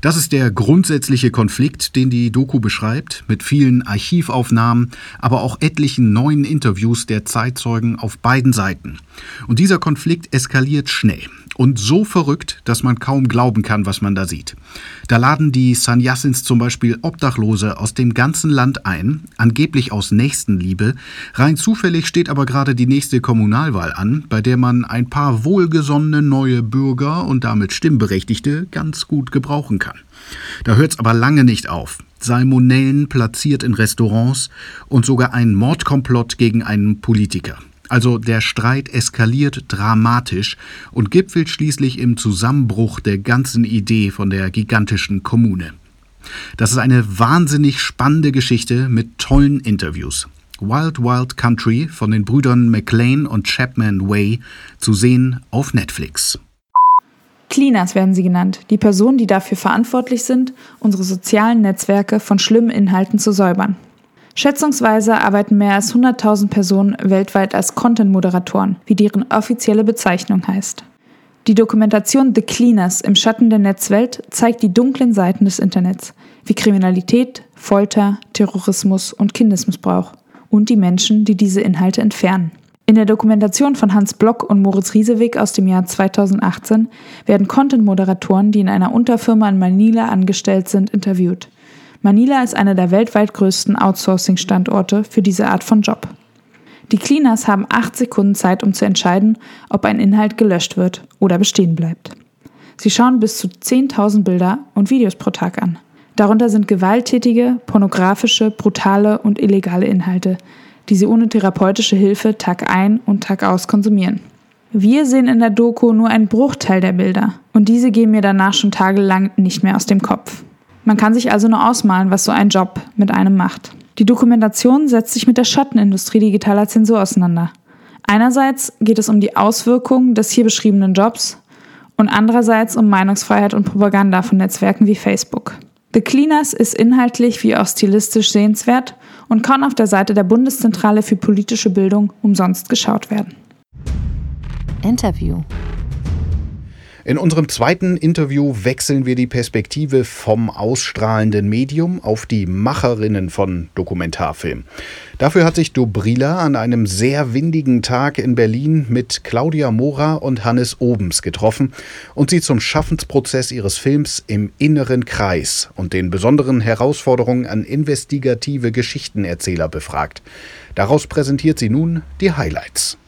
Speaker 1: Das ist der grundsätzliche Konflikt, den die Doku beschreibt, mit vielen Archivaufnahmen, aber auch etlichen neuen Interviews der Zeitzeugen auf beiden Seiten. Und dieser Konflikt eskaliert schnell und so verrückt, dass man kaum glauben kann, was man da sieht. Da laden die Sannyasins zum Beispiel Obdachlose aus dem ganzen Land ein, angeblich aus Nächstenliebe. Rein zufällig steht aber gerade die nächste Kommunalwahl an, bei der man ein paar wohlgesonnene neue Bürger und damit Stimmberechtigte ganz gut gebrauchen kann. Da hört's aber lange nicht auf. Salmonellen platziert in Restaurants und sogar ein Mordkomplott gegen einen Politiker. Also der Streit eskaliert dramatisch und gipfelt schließlich im Zusammenbruch der ganzen Idee von der gigantischen Kommune. Das ist eine wahnsinnig spannende Geschichte mit tollen Interviews. Wild Wild Country von den Brüdern McLean und Chapman Way zu sehen auf Netflix.
Speaker 6: Cleaners werden sie genannt, die Personen, die dafür verantwortlich sind, unsere sozialen Netzwerke von schlimmen Inhalten zu säubern. Schätzungsweise arbeiten mehr als 100.000 Personen weltweit als Content-Moderatoren, wie deren offizielle Bezeichnung heißt. Die Dokumentation The Cleaners im Schatten der Netzwelt zeigt die dunklen Seiten des Internets, wie Kriminalität, Folter, Terrorismus und Kindesmissbrauch und die Menschen, die diese Inhalte entfernen. In der Dokumentation von Hans Block und Moritz Riesewig aus dem Jahr 2018 werden Content-Moderatoren, die in einer Unterfirma in Manila angestellt sind, interviewt. Manila ist einer der weltweit größten Outsourcing-Standorte für diese Art von Job. Die Cleaners haben acht Sekunden Zeit, um zu entscheiden, ob ein Inhalt gelöscht wird oder bestehen bleibt. Sie schauen bis zu 10.000 Bilder und Videos pro Tag an. Darunter sind gewalttätige, pornografische, brutale und illegale Inhalte, die sie ohne therapeutische Hilfe Tag ein und Tag aus konsumieren. Wir sehen in der Doku nur einen Bruchteil der Bilder und diese gehen mir danach schon tagelang nicht mehr aus dem Kopf. Man kann sich also nur ausmalen, was so ein Job mit einem macht. Die Dokumentation setzt sich mit der Schattenindustrie digitaler Zensur auseinander. Einerseits geht es um die Auswirkungen des hier beschriebenen Jobs und andererseits um Meinungsfreiheit und Propaganda von Netzwerken wie Facebook. The Cleaners ist inhaltlich wie auch stilistisch sehenswert und kann auf der Seite der Bundeszentrale für politische Bildung umsonst geschaut werden.
Speaker 2: Interview
Speaker 1: in unserem zweiten Interview wechseln wir die Perspektive vom ausstrahlenden Medium auf die Macherinnen von Dokumentarfilm. Dafür hat sich Dobrila an einem sehr windigen Tag in Berlin mit Claudia Mora und Hannes Obens getroffen und sie zum Schaffensprozess ihres Films im inneren Kreis und den besonderen Herausforderungen an investigative Geschichtenerzähler befragt. Daraus präsentiert sie nun die Highlights.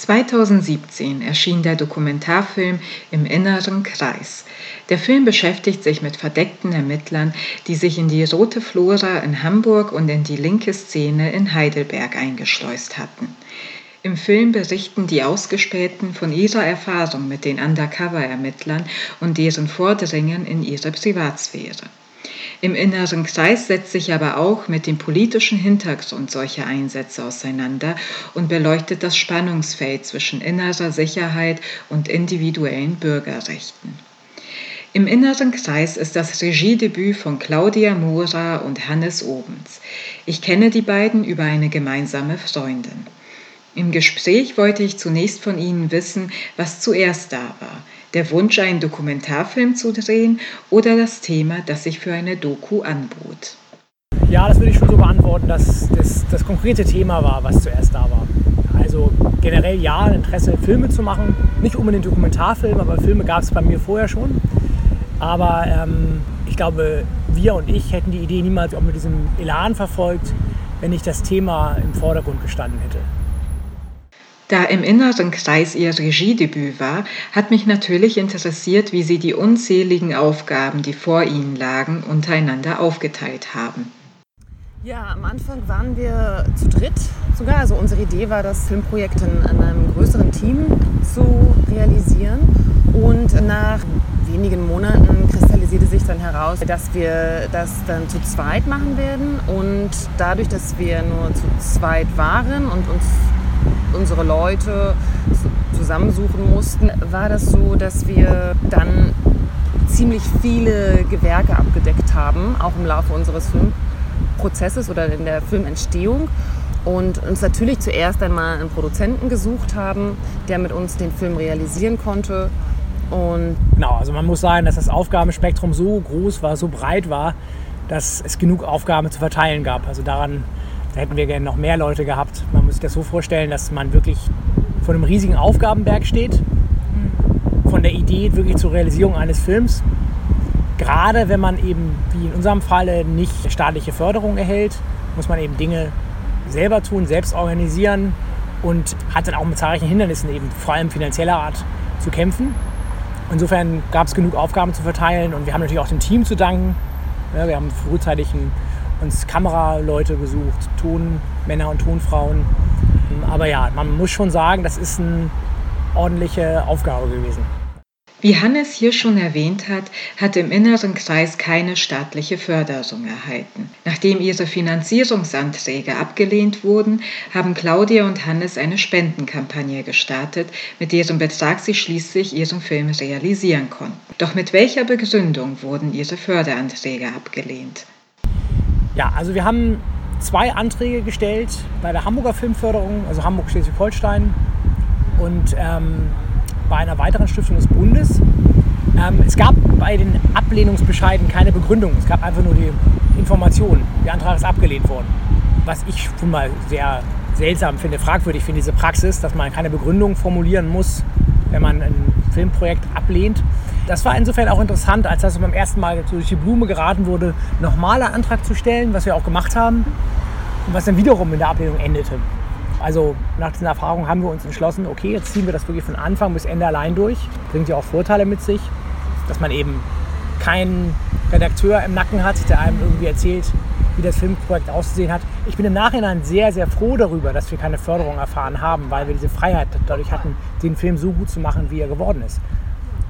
Speaker 5: 2017 erschien der Dokumentarfilm Im inneren Kreis. Der Film beschäftigt sich mit verdeckten Ermittlern, die sich in die Rote Flora in Hamburg und in die linke Szene in Heidelberg eingeschleust hatten. Im Film berichten die Ausgespähten von ihrer Erfahrung mit den Undercover-Ermittlern und deren Vordringen in ihre Privatsphäre. Im inneren Kreis setzt sich aber auch mit dem politischen Hintergrund solcher Einsätze auseinander und beleuchtet das Spannungsfeld zwischen innerer Sicherheit und individuellen Bürgerrechten. Im inneren Kreis ist das Regiedebüt von Claudia Mora und Hannes Obens. Ich kenne die beiden über eine gemeinsame Freundin. Im Gespräch wollte ich zunächst von ihnen wissen, was zuerst da war der Wunsch, einen Dokumentarfilm zu drehen oder das Thema, das sich für eine Doku anbot?
Speaker 7: Ja, das würde ich schon so beantworten, dass das, das konkrete Thema war, was zuerst da war. Also generell ja, ein Interesse, Filme zu machen. Nicht unbedingt Dokumentarfilme, aber Filme gab es bei mir vorher schon. Aber ähm, ich glaube, wir und ich hätten die Idee niemals auch mit diesem Elan verfolgt, wenn nicht das Thema im Vordergrund gestanden hätte.
Speaker 5: Da im inneren Kreis ihr Regiedebüt war, hat mich natürlich interessiert, wie Sie die unzähligen Aufgaben, die vor Ihnen lagen, untereinander aufgeteilt haben.
Speaker 8: Ja, am Anfang waren wir zu dritt sogar. Also unsere Idee war, das Filmprojekt in, in einem größeren Team zu realisieren. Und nach wenigen Monaten kristallisierte sich dann heraus, dass wir das dann zu zweit machen werden. Und dadurch, dass wir nur zu zweit waren und uns unsere Leute zusammensuchen mussten, war das so, dass wir dann ziemlich viele Gewerke abgedeckt haben, auch im Laufe unseres Filmprozesses oder in der Filmentstehung. Und uns natürlich zuerst einmal einen Produzenten gesucht haben, der mit uns den Film realisieren konnte. Und
Speaker 7: genau, also man muss sagen, dass das Aufgabenspektrum so groß war, so breit war, dass es genug Aufgaben zu verteilen gab. Also daran da hätten wir gerne noch mehr Leute gehabt. Man muss sich das so vorstellen, dass man wirklich vor einem riesigen Aufgabenberg steht von der Idee wirklich zur Realisierung eines Films. Gerade wenn man eben, wie in unserem Falle, nicht staatliche Förderung erhält, muss man eben Dinge selber tun, selbst organisieren und hat dann auch mit zahlreichen Hindernissen eben vor allem finanzieller Art zu kämpfen. Insofern gab es genug Aufgaben zu verteilen und wir haben natürlich auch dem Team zu danken. Ja, wir haben frühzeitig uns Kameraleute gesucht, Tonmänner und Tonfrauen. Aber ja, man muss schon sagen, das ist eine ordentliche Aufgabe gewesen.
Speaker 5: Wie Hannes hier schon erwähnt hat, hat im inneren Kreis keine staatliche Förderung erhalten. Nachdem ihre Finanzierungsanträge abgelehnt wurden, haben Claudia und Hannes eine Spendenkampagne gestartet, mit deren Betrag sie schließlich ihren Film realisieren konnten. Doch mit welcher Begründung wurden ihre Förderanträge abgelehnt?
Speaker 7: Ja, also wir haben zwei Anträge gestellt bei der Hamburger Filmförderung, also Hamburg-Schleswig-Holstein und ähm, bei einer weiteren Stiftung des Bundes. Ähm, es gab bei den Ablehnungsbescheiden keine Begründung. Es gab einfach nur die Information, der Antrag ist abgelehnt worden. Was ich schon mal sehr seltsam finde, fragwürdig finde, diese Praxis, dass man keine Begründung formulieren muss, wenn man ein Filmprojekt ablehnt. Das war insofern auch interessant, als das beim ersten Mal durch die Blume geraten wurde, nochmaler Antrag zu stellen, was wir auch gemacht haben und was dann wiederum in der Ablehnung endete. Also nach diesen Erfahrungen haben wir uns entschlossen, okay, jetzt ziehen wir das wirklich von Anfang bis Ende allein durch. Bringt ja auch Vorteile mit sich, dass man eben keinen Redakteur im Nacken hat, der einem irgendwie erzählt, wie das Filmprojekt auszusehen hat. Ich bin im Nachhinein sehr, sehr froh darüber, dass wir keine Förderung erfahren haben, weil wir diese Freiheit dadurch hatten, den Film so gut zu machen, wie er geworden ist.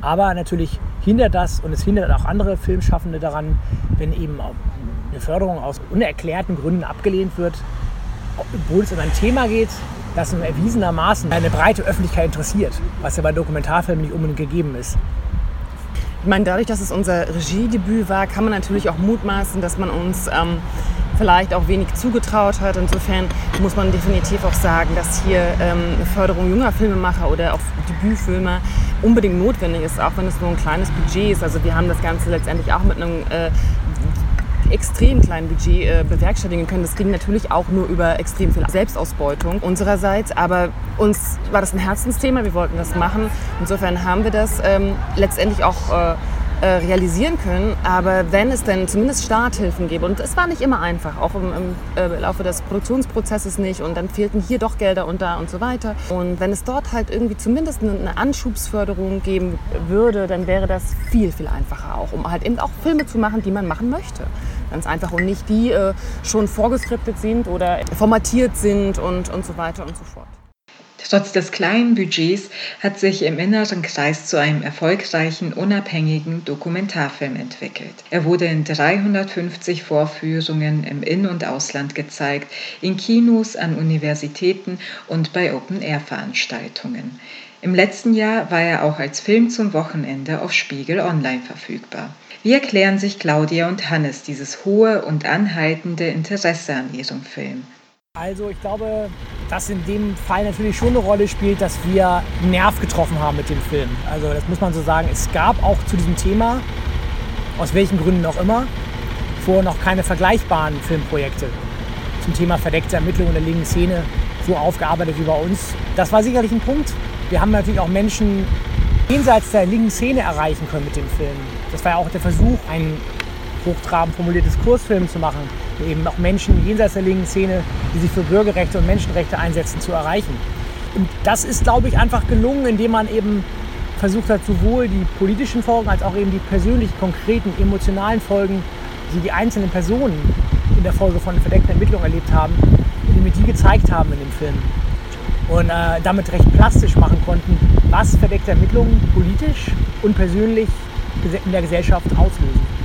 Speaker 7: Aber natürlich hindert das und es hindert auch andere Filmschaffende daran, wenn eben eine Förderung aus unerklärten Gründen abgelehnt wird, obwohl es um ein Thema geht, das erwiesenermaßen eine breite Öffentlichkeit interessiert, was ja bei Dokumentarfilmen nicht unbedingt gegeben ist.
Speaker 8: Ich meine, dadurch, dass es unser Regiedebüt war, kann man natürlich auch mutmaßen, dass man uns ähm, vielleicht auch wenig zugetraut hat. Insofern muss man definitiv auch sagen, dass hier ähm, Förderung junger Filmemacher oder auch Debütfilmer unbedingt notwendig ist, auch wenn es nur ein kleines Budget ist. Also wir haben das Ganze letztendlich auch mit einem äh, extrem kleinen Budget äh, bewerkstelligen können. Das ging natürlich auch nur über extrem viel Selbstausbeutung unsererseits, aber uns war das ein Herzensthema, wir wollten das machen. Insofern haben wir das ähm, letztendlich auch äh, äh, realisieren können. Aber wenn es denn zumindest Starthilfen gäbe, und es war nicht immer einfach, auch im, im äh, Laufe des Produktionsprozesses nicht, und dann fehlten hier doch Gelder und da und so weiter. Und wenn es dort halt irgendwie zumindest eine, eine Anschubsförderung geben würde, dann wäre das viel, viel einfacher auch, um halt eben auch Filme zu machen, die man machen möchte. Ganz einfach und nicht die äh, schon vorgeskriptet sind oder formatiert sind und, und so weiter und so fort.
Speaker 5: Trotz des kleinen Budgets hat sich im inneren Kreis zu einem erfolgreichen, unabhängigen Dokumentarfilm entwickelt. Er wurde in 350 Vorführungen im In- und Ausland gezeigt, in Kinos, an Universitäten und bei Open-Air-Veranstaltungen. Im letzten Jahr war er auch als Film zum Wochenende auf Spiegel Online verfügbar. Wie erklären sich Claudia und Hannes dieses hohe und anhaltende Interesse an ihrem Film?
Speaker 7: Also ich glaube, dass in dem Fall natürlich schon eine Rolle spielt, dass wir einen Nerv getroffen haben mit dem Film. Also das muss man so sagen. Es gab auch zu diesem Thema, aus welchen Gründen auch immer, vorher noch keine vergleichbaren Filmprojekte zum Thema verdeckte Ermittlungen der linken Szene so aufgearbeitet wie bei uns. Das war sicherlich ein Punkt. Wir haben natürlich auch Menschen jenseits der linken Szene erreichen können mit dem Film. Das war ja auch der Versuch, einen hochtrabend formuliertes Kursfilm zu machen, eben auch Menschen jenseits der linken Szene, die sich für Bürgerrechte und Menschenrechte einsetzen, zu erreichen. Und das ist, glaube ich, einfach gelungen, indem man eben versucht hat, sowohl die politischen Folgen als auch eben die persönlichen, konkreten, emotionalen Folgen, die die einzelnen Personen in der Folge von verdeckten Ermittlungen erlebt haben, indem wir die gezeigt haben in dem Film. Und äh, damit recht plastisch machen konnten, was verdeckte Ermittlungen politisch und persönlich in der Gesellschaft auslösen.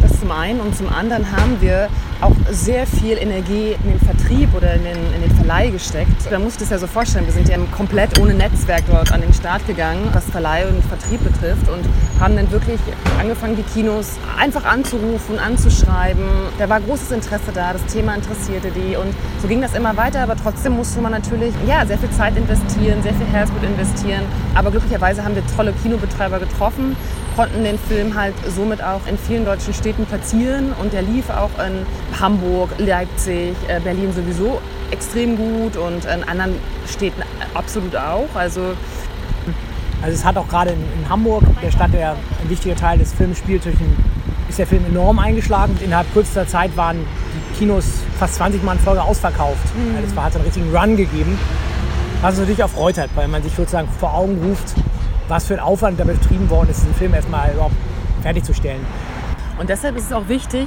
Speaker 8: Das zum einen und zum anderen haben wir auch sehr viel Energie in den Vertrieb oder in den, in den Verleih gesteckt. Da muss das ja so vorstellen, wir sind ja komplett ohne Netzwerk dort an den Start gegangen, was Verleih und Vertrieb betrifft und haben dann wirklich angefangen, die Kinos einfach anzurufen, anzuschreiben. Da war großes Interesse da, das Thema interessierte die und so ging das immer weiter, aber trotzdem musste man natürlich ja, sehr viel Zeit investieren, sehr viel Herzblut investieren. Aber glücklicherweise haben wir tolle Kinobetreiber getroffen, konnten den Film halt somit auch in vielen deutschen Städten platzieren und der lief auch in Hamburg, Leipzig, äh, Berlin sowieso extrem gut und in anderen Städten absolut auch. Also
Speaker 7: also es hat auch gerade in, in, Hamburg, der Stadt, der ein wichtiger Teil des Films spielt, ist der Film enorm eingeschlagen. Innerhalb kürzester Zeit waren die Kinos fast 20 Mal in Folge ausverkauft. Mhm. Also es hat einen richtigen Run gegeben, was uns natürlich auch freut hat, weil man sich sozusagen vor Augen ruft, was für ein Aufwand da betrieben worden ist, diesen Film erstmal überhaupt fertigzustellen.
Speaker 8: Und deshalb ist es auch wichtig,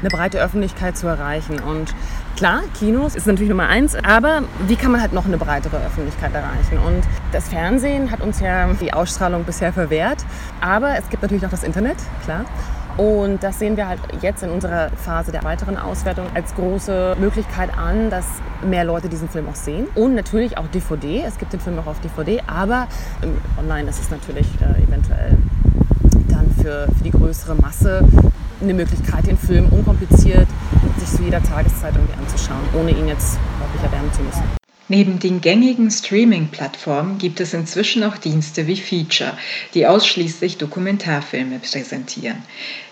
Speaker 8: eine breite Öffentlichkeit zu erreichen. Und klar, Kinos ist natürlich Nummer eins, aber wie kann man halt noch eine breitere Öffentlichkeit erreichen? Und das Fernsehen hat uns ja die Ausstrahlung bisher verwehrt, aber es gibt natürlich noch das Internet, klar. Und das sehen wir halt jetzt in unserer Phase der weiteren Auswertung als große Möglichkeit an, dass mehr Leute diesen Film auch sehen. Und natürlich auch DVD. Es gibt den Film auch auf DVD, aber online ist es natürlich äh, eventuell für, für die größere Masse eine Möglichkeit, den Film unkompliziert sich zu jeder Tageszeit irgendwie anzuschauen, ohne ihn jetzt wirklich erwärmen zu müssen.
Speaker 5: Neben den gängigen Streaming-Plattformen gibt es inzwischen auch Dienste wie Feature, die ausschließlich Dokumentarfilme präsentieren.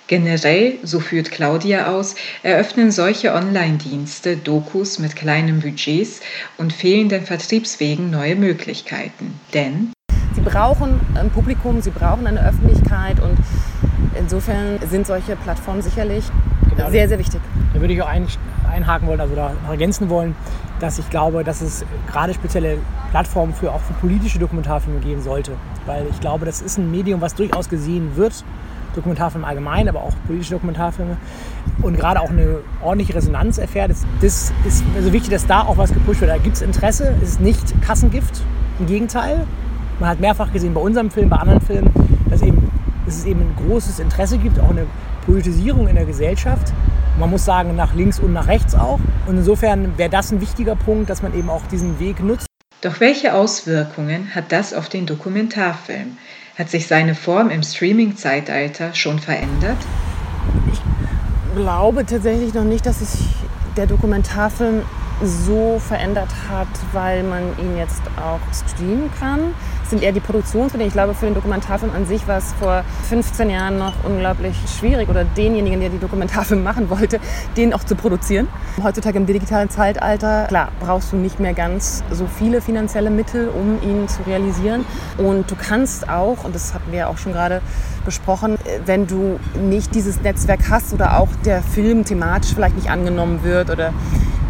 Speaker 5: Generell, so führt Claudia aus, eröffnen solche Online-Dienste Dokus mit kleinen Budgets und fehlenden Vertriebswegen neue Möglichkeiten. Denn
Speaker 8: brauchen ein Publikum, sie brauchen eine Öffentlichkeit und insofern sind solche Plattformen sicherlich genau. sehr, sehr wichtig.
Speaker 7: Da würde ich auch einhaken wollen, also da ergänzen wollen, dass ich glaube, dass es gerade spezielle Plattformen für auch für politische Dokumentarfilme geben sollte. Weil ich glaube, das ist ein Medium, was durchaus gesehen wird. Dokumentarfilme allgemein, aber auch politische Dokumentarfilme. Und gerade auch eine ordentliche Resonanz erfährt. Das, das ist also wichtig, dass da auch was gepusht wird. Da gibt es Interesse, es ist nicht Kassengift. Im Gegenteil. Man hat mehrfach gesehen bei unserem Film, bei anderen Filmen, dass, eben, dass es eben ein großes Interesse gibt, auch eine Politisierung in der Gesellschaft. Man muss sagen, nach links und nach rechts auch. Und insofern wäre das ein wichtiger Punkt, dass man eben auch diesen Weg nutzt.
Speaker 5: Doch welche Auswirkungen hat das auf den Dokumentarfilm? Hat sich seine Form im Streaming-Zeitalter schon verändert?
Speaker 8: Ich glaube tatsächlich noch nicht, dass sich der Dokumentarfilm so verändert hat, weil man ihn jetzt auch streamen kann. Es sind eher die Produktionsmittel. Ich glaube, für den Dokumentarfilm an sich war es vor 15 Jahren noch unglaublich schwierig oder denjenigen, der die Dokumentarfilm machen wollte, den auch zu produzieren. Heutzutage im digitalen Zeitalter, klar, brauchst du nicht mehr ganz so viele finanzielle Mittel, um ihn zu realisieren. Und du kannst auch, und das hatten wir ja auch schon gerade besprochen, wenn du nicht dieses Netzwerk hast oder auch der Film thematisch vielleicht nicht angenommen wird oder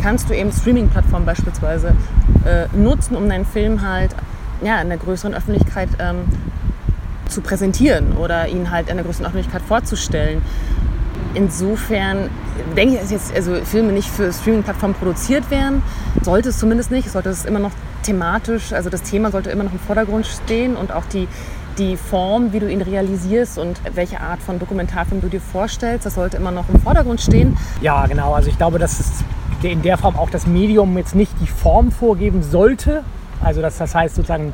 Speaker 8: kannst du eben Streaming-Plattformen beispielsweise äh, nutzen, um deinen Film halt ja, in der größeren Öffentlichkeit ähm, zu präsentieren oder ihn halt in der größeren Öffentlichkeit vorzustellen. Insofern denke ich, dass jetzt also Filme nicht für Streaming-Plattformen produziert werden. Sollte es zumindest nicht. Sollte es immer noch thematisch, also das Thema sollte immer noch im Vordergrund stehen und auch die, die Form, wie du ihn realisierst und welche Art von Dokumentarfilm du dir vorstellst, das sollte immer noch im Vordergrund stehen.
Speaker 7: Ja, genau. Also ich glaube, das ist in der Form auch das Medium jetzt nicht die Form vorgeben sollte. Also das, das heißt sozusagen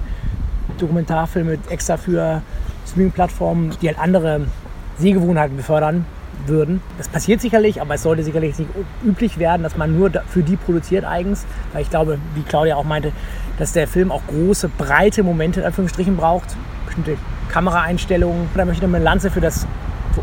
Speaker 7: Dokumentarfilme extra für Streaming-Plattformen, die halt andere Sehgewohnheiten befördern würden. Das passiert sicherlich, aber es sollte sicherlich nicht üblich werden, dass man nur für die produziert eigens. Weil ich glaube, wie Claudia auch meinte, dass der Film auch große, breite Momente in Anführungsstrichen braucht. Bestimmte Kameraeinstellungen. Da möchte ich noch eine Lanze für das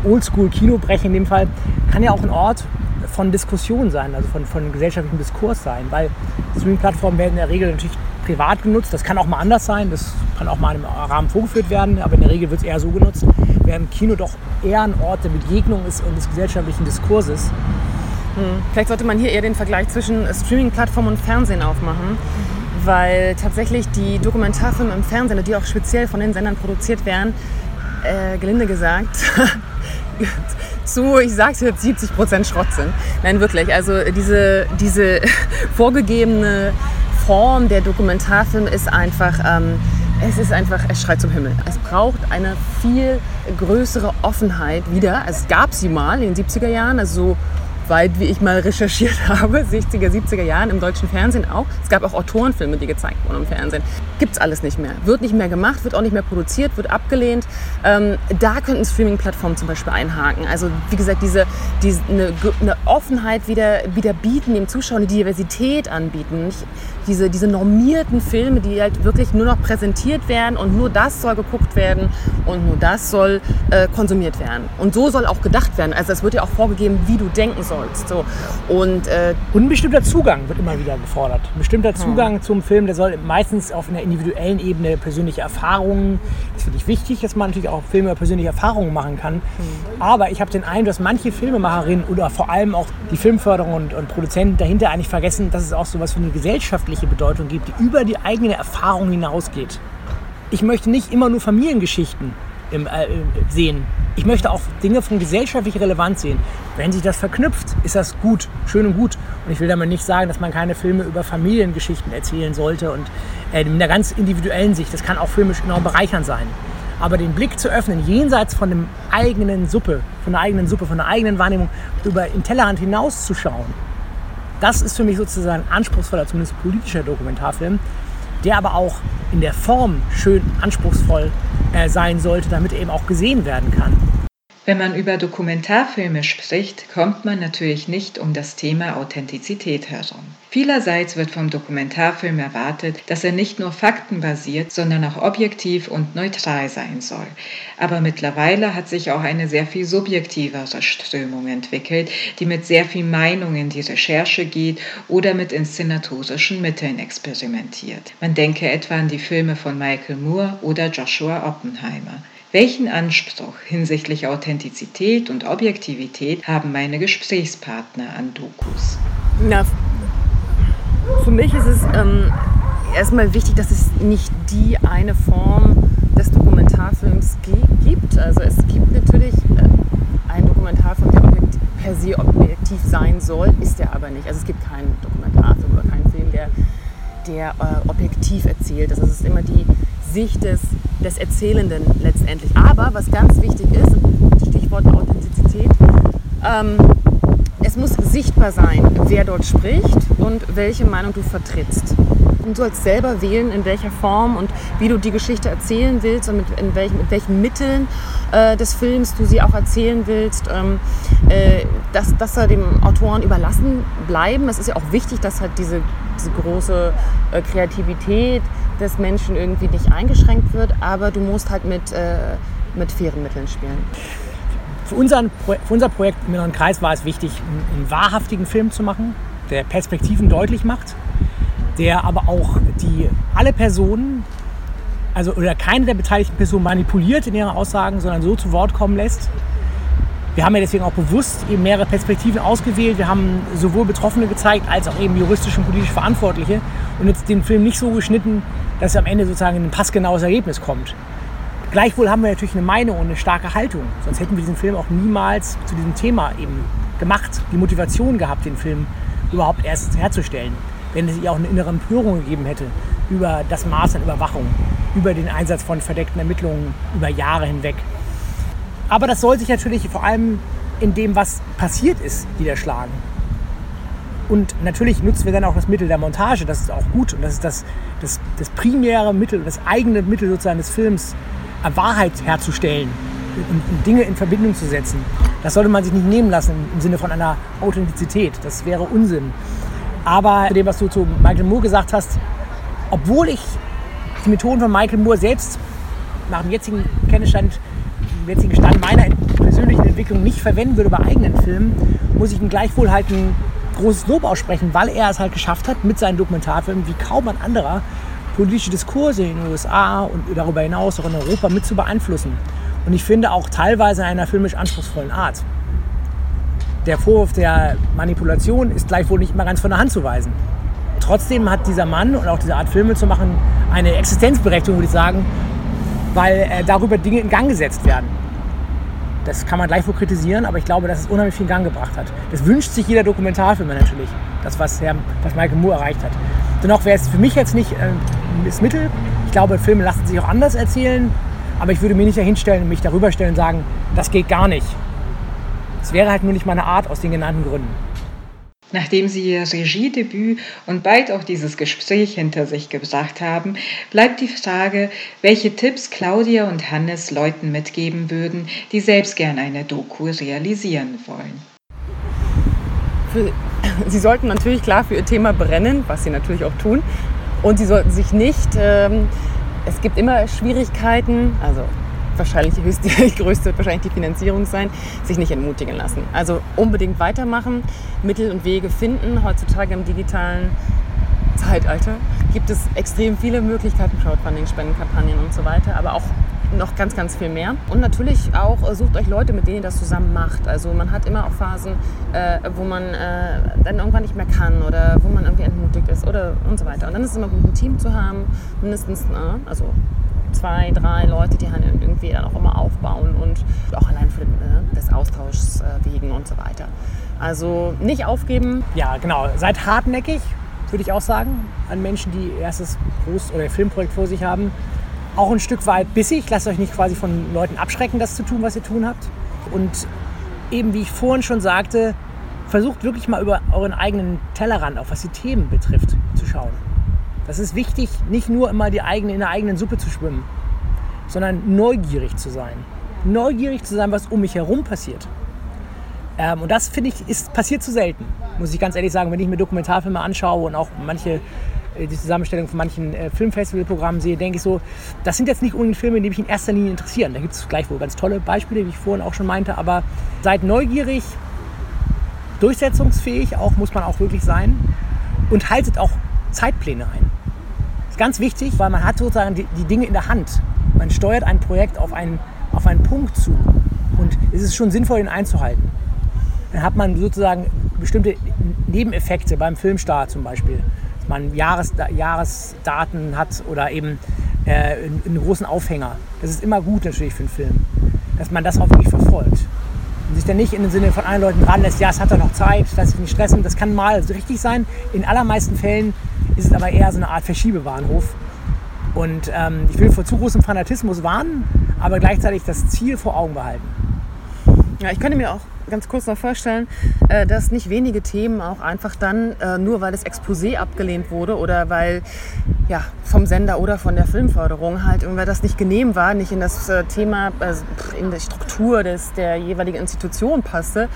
Speaker 7: Oldschool-Kino brechen in dem Fall. Kann ja auch ein Ort von Diskussion sein, also von, von gesellschaftlichem Diskurs sein, weil Streaming-Plattformen werden in der Regel natürlich privat genutzt. Das kann auch mal anders sein, das kann auch mal im Rahmen vorgeführt werden, aber in der Regel wird es eher so genutzt, während Kino doch eher ein Ort der Begegnung ist und des gesellschaftlichen Diskurses.
Speaker 8: Hm. Vielleicht sollte man hier eher den Vergleich zwischen Streaming-Plattform und Fernsehen aufmachen, weil tatsächlich die Dokumentarfilme im Fernsehen, die auch speziell von den Sendern produziert werden, äh, gelinde gesagt, zu, ich sag's jetzt, 70 Prozent Schrott sind. Nein, wirklich. Also diese, diese vorgegebene Form der Dokumentarfilm ist einfach ähm, es ist einfach, es schreit zum Himmel. Es braucht eine viel größere Offenheit wieder. Es gab sie mal in den 70er Jahren, also so weit wie ich mal recherchiert habe, 60er, 70er Jahren im deutschen Fernsehen auch. Es gab auch Autorenfilme, die gezeigt wurden im Fernsehen. Gibt es alles nicht mehr. Wird nicht mehr gemacht, wird auch nicht mehr produziert, wird abgelehnt. Ähm, da könnten Streaming-Plattformen zum Beispiel einhaken. Also wie gesagt, diese, diese eine, eine Offenheit wieder, wieder bieten, dem Zuschauer eine Diversität anbieten. Nicht diese, diese normierten Filme, die halt wirklich nur noch präsentiert werden und nur das soll geguckt werden und nur das soll äh, konsumiert werden. Und so soll auch gedacht werden. Also es wird ja auch vorgegeben, wie du denken sollst. So. Und, äh,
Speaker 7: bestimmter Zugang wird immer wieder gefordert. Ein bestimmter hm. Zugang hm. zum Film, der soll meistens auf einer individuellen Ebene persönliche Erfahrungen, das ist wirklich wichtig, dass man natürlich auch Filme persönliche Erfahrungen machen kann. Hm. Aber ich habe den Eindruck, dass manche Filmemacherinnen oder vor allem auch die Filmförderung und, und Produzenten dahinter eigentlich vergessen, dass es auch so was für eine gesellschaftliche gesellschaftliche Bedeutung gibt, die über die eigene Erfahrung hinausgeht. Ich möchte nicht immer nur Familiengeschichten im, äh, sehen. Ich möchte auch Dinge von gesellschaftlicher Relevanz sehen. Wenn sich das verknüpft, ist das gut, schön und gut. Und ich will damit nicht sagen, dass man keine Filme über Familiengeschichten erzählen sollte und äh, in einer ganz individuellen Sicht. Das kann auch filmisch enorm bereichernd sein. Aber den Blick zu öffnen, jenseits von dem eigenen Suppe, von der eigenen Suppe, von der eigenen Wahrnehmung, über den Tellerrand hinauszuschauen, das ist für mich sozusagen anspruchsvoller, zumindest politischer Dokumentarfilm, der aber auch in der Form schön anspruchsvoll äh, sein sollte, damit er eben auch gesehen werden kann.
Speaker 5: Wenn man über Dokumentarfilme spricht, kommt man natürlich nicht um das Thema Authentizität herum. Vielerseits wird vom Dokumentarfilm erwartet, dass er nicht nur faktenbasiert, sondern auch objektiv und neutral sein soll. Aber mittlerweile hat sich auch eine sehr viel subjektivere Strömung entwickelt, die mit sehr viel Meinung in die Recherche geht oder mit inszenatorischen Mitteln experimentiert. Man denke etwa an die Filme von Michael Moore oder Joshua Oppenheimer. Welchen Anspruch hinsichtlich Authentizität und Objektivität haben meine Gesprächspartner an Dokus?
Speaker 8: Na, für mich ist es ähm, erstmal wichtig, dass es nicht die eine Form des Dokumentarfilms gibt. Also es gibt natürlich äh, einen Dokumentarfilm, der per se objektiv sein soll, ist er aber nicht. Also es gibt keinen Dokumentarfilm oder keinen Film, der, der äh, objektiv erzählt. Es ist immer die Sicht des, des Erzählenden letztendlich. Aber was ganz wichtig ist, Stichwort Authentizität, ähm, es muss sichtbar sein, wer dort spricht und welche Meinung du vertrittst. Du sollst selber wählen, in welcher Form und wie du die Geschichte erzählen willst und mit, in welchen, mit welchen Mitteln äh, des Films du sie auch erzählen willst. Ähm, äh, dass, dass er dem Autoren überlassen bleiben. Es ist ja auch wichtig, dass halt diese, diese große äh, Kreativität des Menschen irgendwie nicht eingeschränkt wird, aber du musst halt mit, äh, mit fairen Mitteln spielen.
Speaker 7: Für, unseren, für unser Projekt im Inneren Kreis war es wichtig, einen, einen wahrhaftigen Film zu machen, der Perspektiven deutlich macht, der aber auch die, alle Personen, also oder keine der beteiligten Personen manipuliert in ihren Aussagen, sondern so zu Wort kommen lässt. Wir haben ja deswegen auch bewusst eben mehrere Perspektiven ausgewählt. Wir haben sowohl Betroffene gezeigt, als auch eben juristisch und politisch Verantwortliche und jetzt den Film nicht so geschnitten, dass am Ende sozusagen ein passgenaues Ergebnis kommt. Gleichwohl haben wir natürlich eine Meinung und eine starke Haltung. Sonst hätten wir diesen Film auch niemals zu diesem Thema eben gemacht, die Motivation gehabt, den Film überhaupt erst herzustellen. Wenn es auch eine innere Empörung gegeben hätte über das Maß an Überwachung, über den Einsatz von verdeckten Ermittlungen über Jahre hinweg. Aber das soll sich natürlich vor allem in dem, was passiert ist, niederschlagen. Und natürlich nutzen wir dann auch das Mittel der Montage, das ist auch gut und das ist das, das, das primäre Mittel, das eigene Mittel sozusagen des Films, Wahrheit herzustellen und, Dinge in Verbindung zu setzen. Das sollte man sich nicht nehmen lassen im Sinne von einer Authentizität. Das wäre Unsinn. Aber zu dem, was du zu Michael Moore gesagt hast, obwohl ich die Methoden von Michael Moore selbst nach dem jetzigen Kenntnisstand, dem jetzigen Stand meiner persönlichen Entwicklung nicht verwenden würde bei eigenen Filmen, muss ich ihn gleichwohl halten großes Lob aussprechen, weil er es halt geschafft hat, mit seinen Dokumentarfilmen wie kaum ein anderer politische Diskurse in den USA und darüber hinaus auch in Europa mit zu beeinflussen. Und ich finde auch teilweise in einer filmisch anspruchsvollen Art. Der Vorwurf der Manipulation ist gleichwohl nicht immer ganz von der Hand zu weisen. Trotzdem hat dieser Mann und auch diese Art Filme zu machen eine Existenzberechtigung, würde ich sagen, weil äh, darüber Dinge in Gang gesetzt werden. Das kann man gleichwohl kritisieren, aber ich glaube, dass es unheimlich viel in Gang gebracht hat. Das wünscht sich jeder Dokumentarfilmer natürlich, das, was, Herr, was Michael Moore erreicht hat. Dennoch wäre es für mich jetzt nicht äh, Mittel. Ich glaube, Filme lassen sich auch anders erzählen, aber ich würde mir nicht dahinstellen und mich darüber stellen und sagen, das geht gar nicht. Es wäre halt nur nicht meine Art aus den genannten Gründen.
Speaker 9: Nachdem Sie Ihr Regiedebüt und bald auch dieses Gespräch hinter sich gebracht haben, bleibt die Frage, welche Tipps Claudia und Hannes Leuten mitgeben würden, die selbst gern eine Doku realisieren wollen.
Speaker 8: Sie sollten natürlich klar für ihr Thema brennen, was sie natürlich auch tun. Und sie sollten sich nicht, ähm, es gibt immer Schwierigkeiten, also wahrscheinlich die, größte wahrscheinlich die Finanzierung sein, sich nicht entmutigen lassen. Also unbedingt weitermachen, Mittel und Wege finden. Heutzutage im digitalen Zeitalter gibt es extrem viele Möglichkeiten, Crowdfunding, Spendenkampagnen und so weiter, aber auch noch ganz, ganz viel mehr. Und natürlich auch äh, sucht euch Leute, mit denen ihr das zusammen macht. Also man hat immer auch Phasen, äh, wo man äh, dann irgendwann nicht mehr kann oder wo man irgendwie entmutigt ist oder und so weiter. Und dann ist es immer gut, ein Team zu haben, mindestens, äh, also zwei, drei Leute, die halt irgendwie dann auch immer aufbauen und auch allein für äh, des Austauschs äh, wegen und so weiter. Also nicht aufgeben.
Speaker 7: Ja, genau. Seid hartnäckig, würde ich auch sagen, an Menschen, die erstes Groß- oder Filmprojekt vor sich haben. Auch ein Stück weit bissig. Lasst euch nicht quasi von Leuten abschrecken, das zu tun, was ihr tun habt. Und eben, wie ich vorhin schon sagte, versucht wirklich mal über euren eigenen Tellerrand, auch was die Themen betrifft, zu schauen. Das ist wichtig, nicht nur immer die eigene, in der eigenen Suppe zu schwimmen, sondern neugierig zu sein. Neugierig zu sein, was um mich herum passiert. Ähm, und das finde ich, ist, passiert zu selten, muss ich ganz ehrlich sagen, wenn ich mir Dokumentarfilme anschaue und auch manche äh, die Zusammenstellung von manchen äh, Filmfestivalprogrammen sehe, denke ich so, das sind jetzt nicht unbedingt Filme, die mich in erster Linie interessieren. Da gibt es gleichwohl ganz tolle Beispiele, wie ich vorhin auch schon meinte, aber seid neugierig, durchsetzungsfähig, auch muss man auch wirklich sein und haltet auch Zeitpläne ein. Ist ganz wichtig, weil man hat sozusagen die, die Dinge in der Hand. Man steuert ein Projekt auf einen, auf einen Punkt zu und es ist schon sinnvoll, ihn einzuhalten. Dann hat man sozusagen bestimmte Nebeneffekte beim Filmstart zum Beispiel. Dass man Jahres, Jahresdaten hat oder eben äh, einen großen Aufhänger. Das ist immer gut natürlich für einen Film, dass man das auch wirklich verfolgt. Sich dann nicht in den Sinne von allen Leuten dran lässt, ja, es hat doch noch Zeit, lass sich nicht stressen. Das kann mal richtig sein. In allermeisten Fällen ist es aber eher so eine Art Verschiebebahnhof. Und ähm, ich will vor zu großem Fanatismus warnen, aber gleichzeitig das Ziel vor Augen behalten.
Speaker 8: Ja, ich könnte mir auch ganz kurz noch vorstellen, äh, dass nicht wenige Themen auch einfach dann, äh, nur weil das Exposé abgelehnt wurde oder weil ja, vom Sender oder von der Filmförderung halt, weil das nicht genehm war, nicht in das äh, Thema, also in die Struktur des, der jeweiligen Institution passte,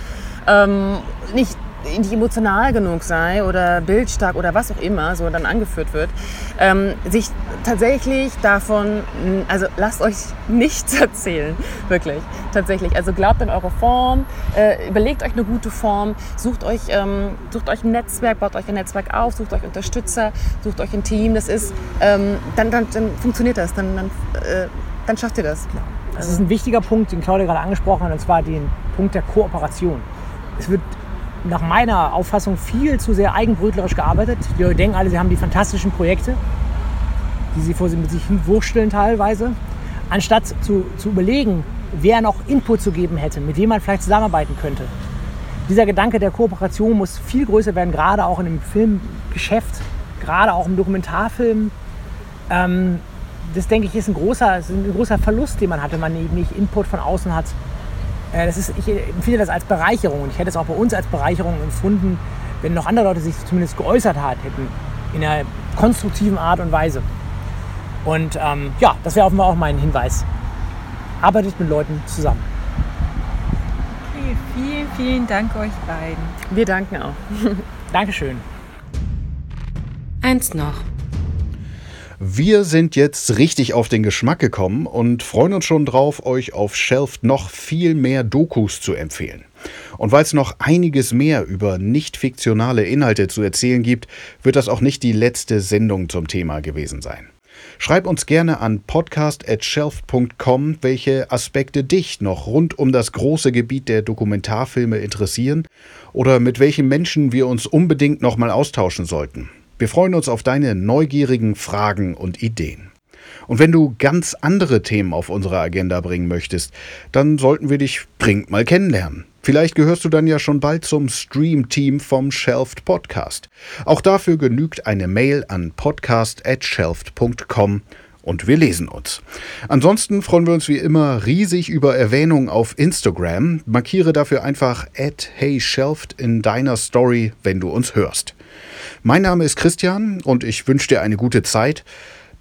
Speaker 8: ähm, nicht nicht emotional genug sei oder bildstark oder was auch immer so dann angeführt wird, ähm, sich tatsächlich davon, also lasst euch nichts erzählen, wirklich, tatsächlich. Also glaubt an eure Form, äh, überlegt euch eine gute Form, sucht euch, ähm, sucht euch ein Netzwerk, baut euch ein Netzwerk auf, sucht euch Unterstützer, sucht euch ein Team, das ist, ähm, dann, dann, dann funktioniert das, dann, dann, äh, dann schafft ihr das.
Speaker 7: Das ist ein wichtiger Punkt, den Claudia gerade angesprochen hat, und zwar den Punkt der Kooperation. Es wird nach meiner Auffassung viel zu sehr eigenbrötlerisch gearbeitet. Die Leute denken alle, sie haben die fantastischen Projekte, die sie vor sich mit sich hinwursteln teilweise, anstatt zu, zu überlegen, wer noch Input zu geben hätte, mit wem man vielleicht zusammenarbeiten könnte. Dieser Gedanke der Kooperation muss viel größer werden, gerade auch in dem Filmgeschäft, gerade auch im Dokumentarfilm. Ähm, das denke ich ist ein großer, ist ein großer Verlust, den man hat, wenn man eben nicht Input von außen hat. Äh, das ist, ich empfinde das als Bereicherung und ich hätte es auch bei uns als Bereicherung empfunden, wenn noch andere Leute sich zumindest geäußert hat, hätten in einer konstruktiven Art und Weise. Und ähm, ja, das wäre offenbar auch mein Hinweis. Arbeitet mit Leuten zusammen.
Speaker 5: Okay, vielen, vielen Dank euch beiden.
Speaker 8: Wir danken auch.
Speaker 7: Dankeschön.
Speaker 2: Eins noch.
Speaker 1: Wir sind jetzt richtig auf den Geschmack gekommen und freuen uns schon drauf, euch auf Shelft noch viel mehr Dokus zu empfehlen. Und weil es noch einiges mehr über nicht fiktionale Inhalte zu erzählen gibt, wird das auch nicht die letzte Sendung zum Thema gewesen sein. Schreib uns gerne an podcast.shelf.com, welche Aspekte dich noch rund um das große Gebiet der Dokumentarfilme interessieren oder mit welchen Menschen wir uns unbedingt nochmal austauschen sollten. Wir freuen uns auf deine neugierigen Fragen und Ideen. Und wenn du ganz andere Themen auf unsere Agenda bringen möchtest, dann sollten wir dich dringend mal kennenlernen. Vielleicht gehörst du dann ja schon bald zum Stream-Team vom Shelfed Podcast. Auch dafür genügt eine Mail an podcast@shelfed.com und wir lesen uns. Ansonsten freuen wir uns wie immer riesig über Erwähnung auf Instagram. Markiere dafür einfach @heyshelfed in deiner Story, wenn du uns hörst. Mein Name ist Christian und ich wünsche dir eine gute Zeit.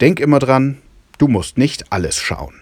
Speaker 1: Denk immer dran, du musst nicht alles schauen.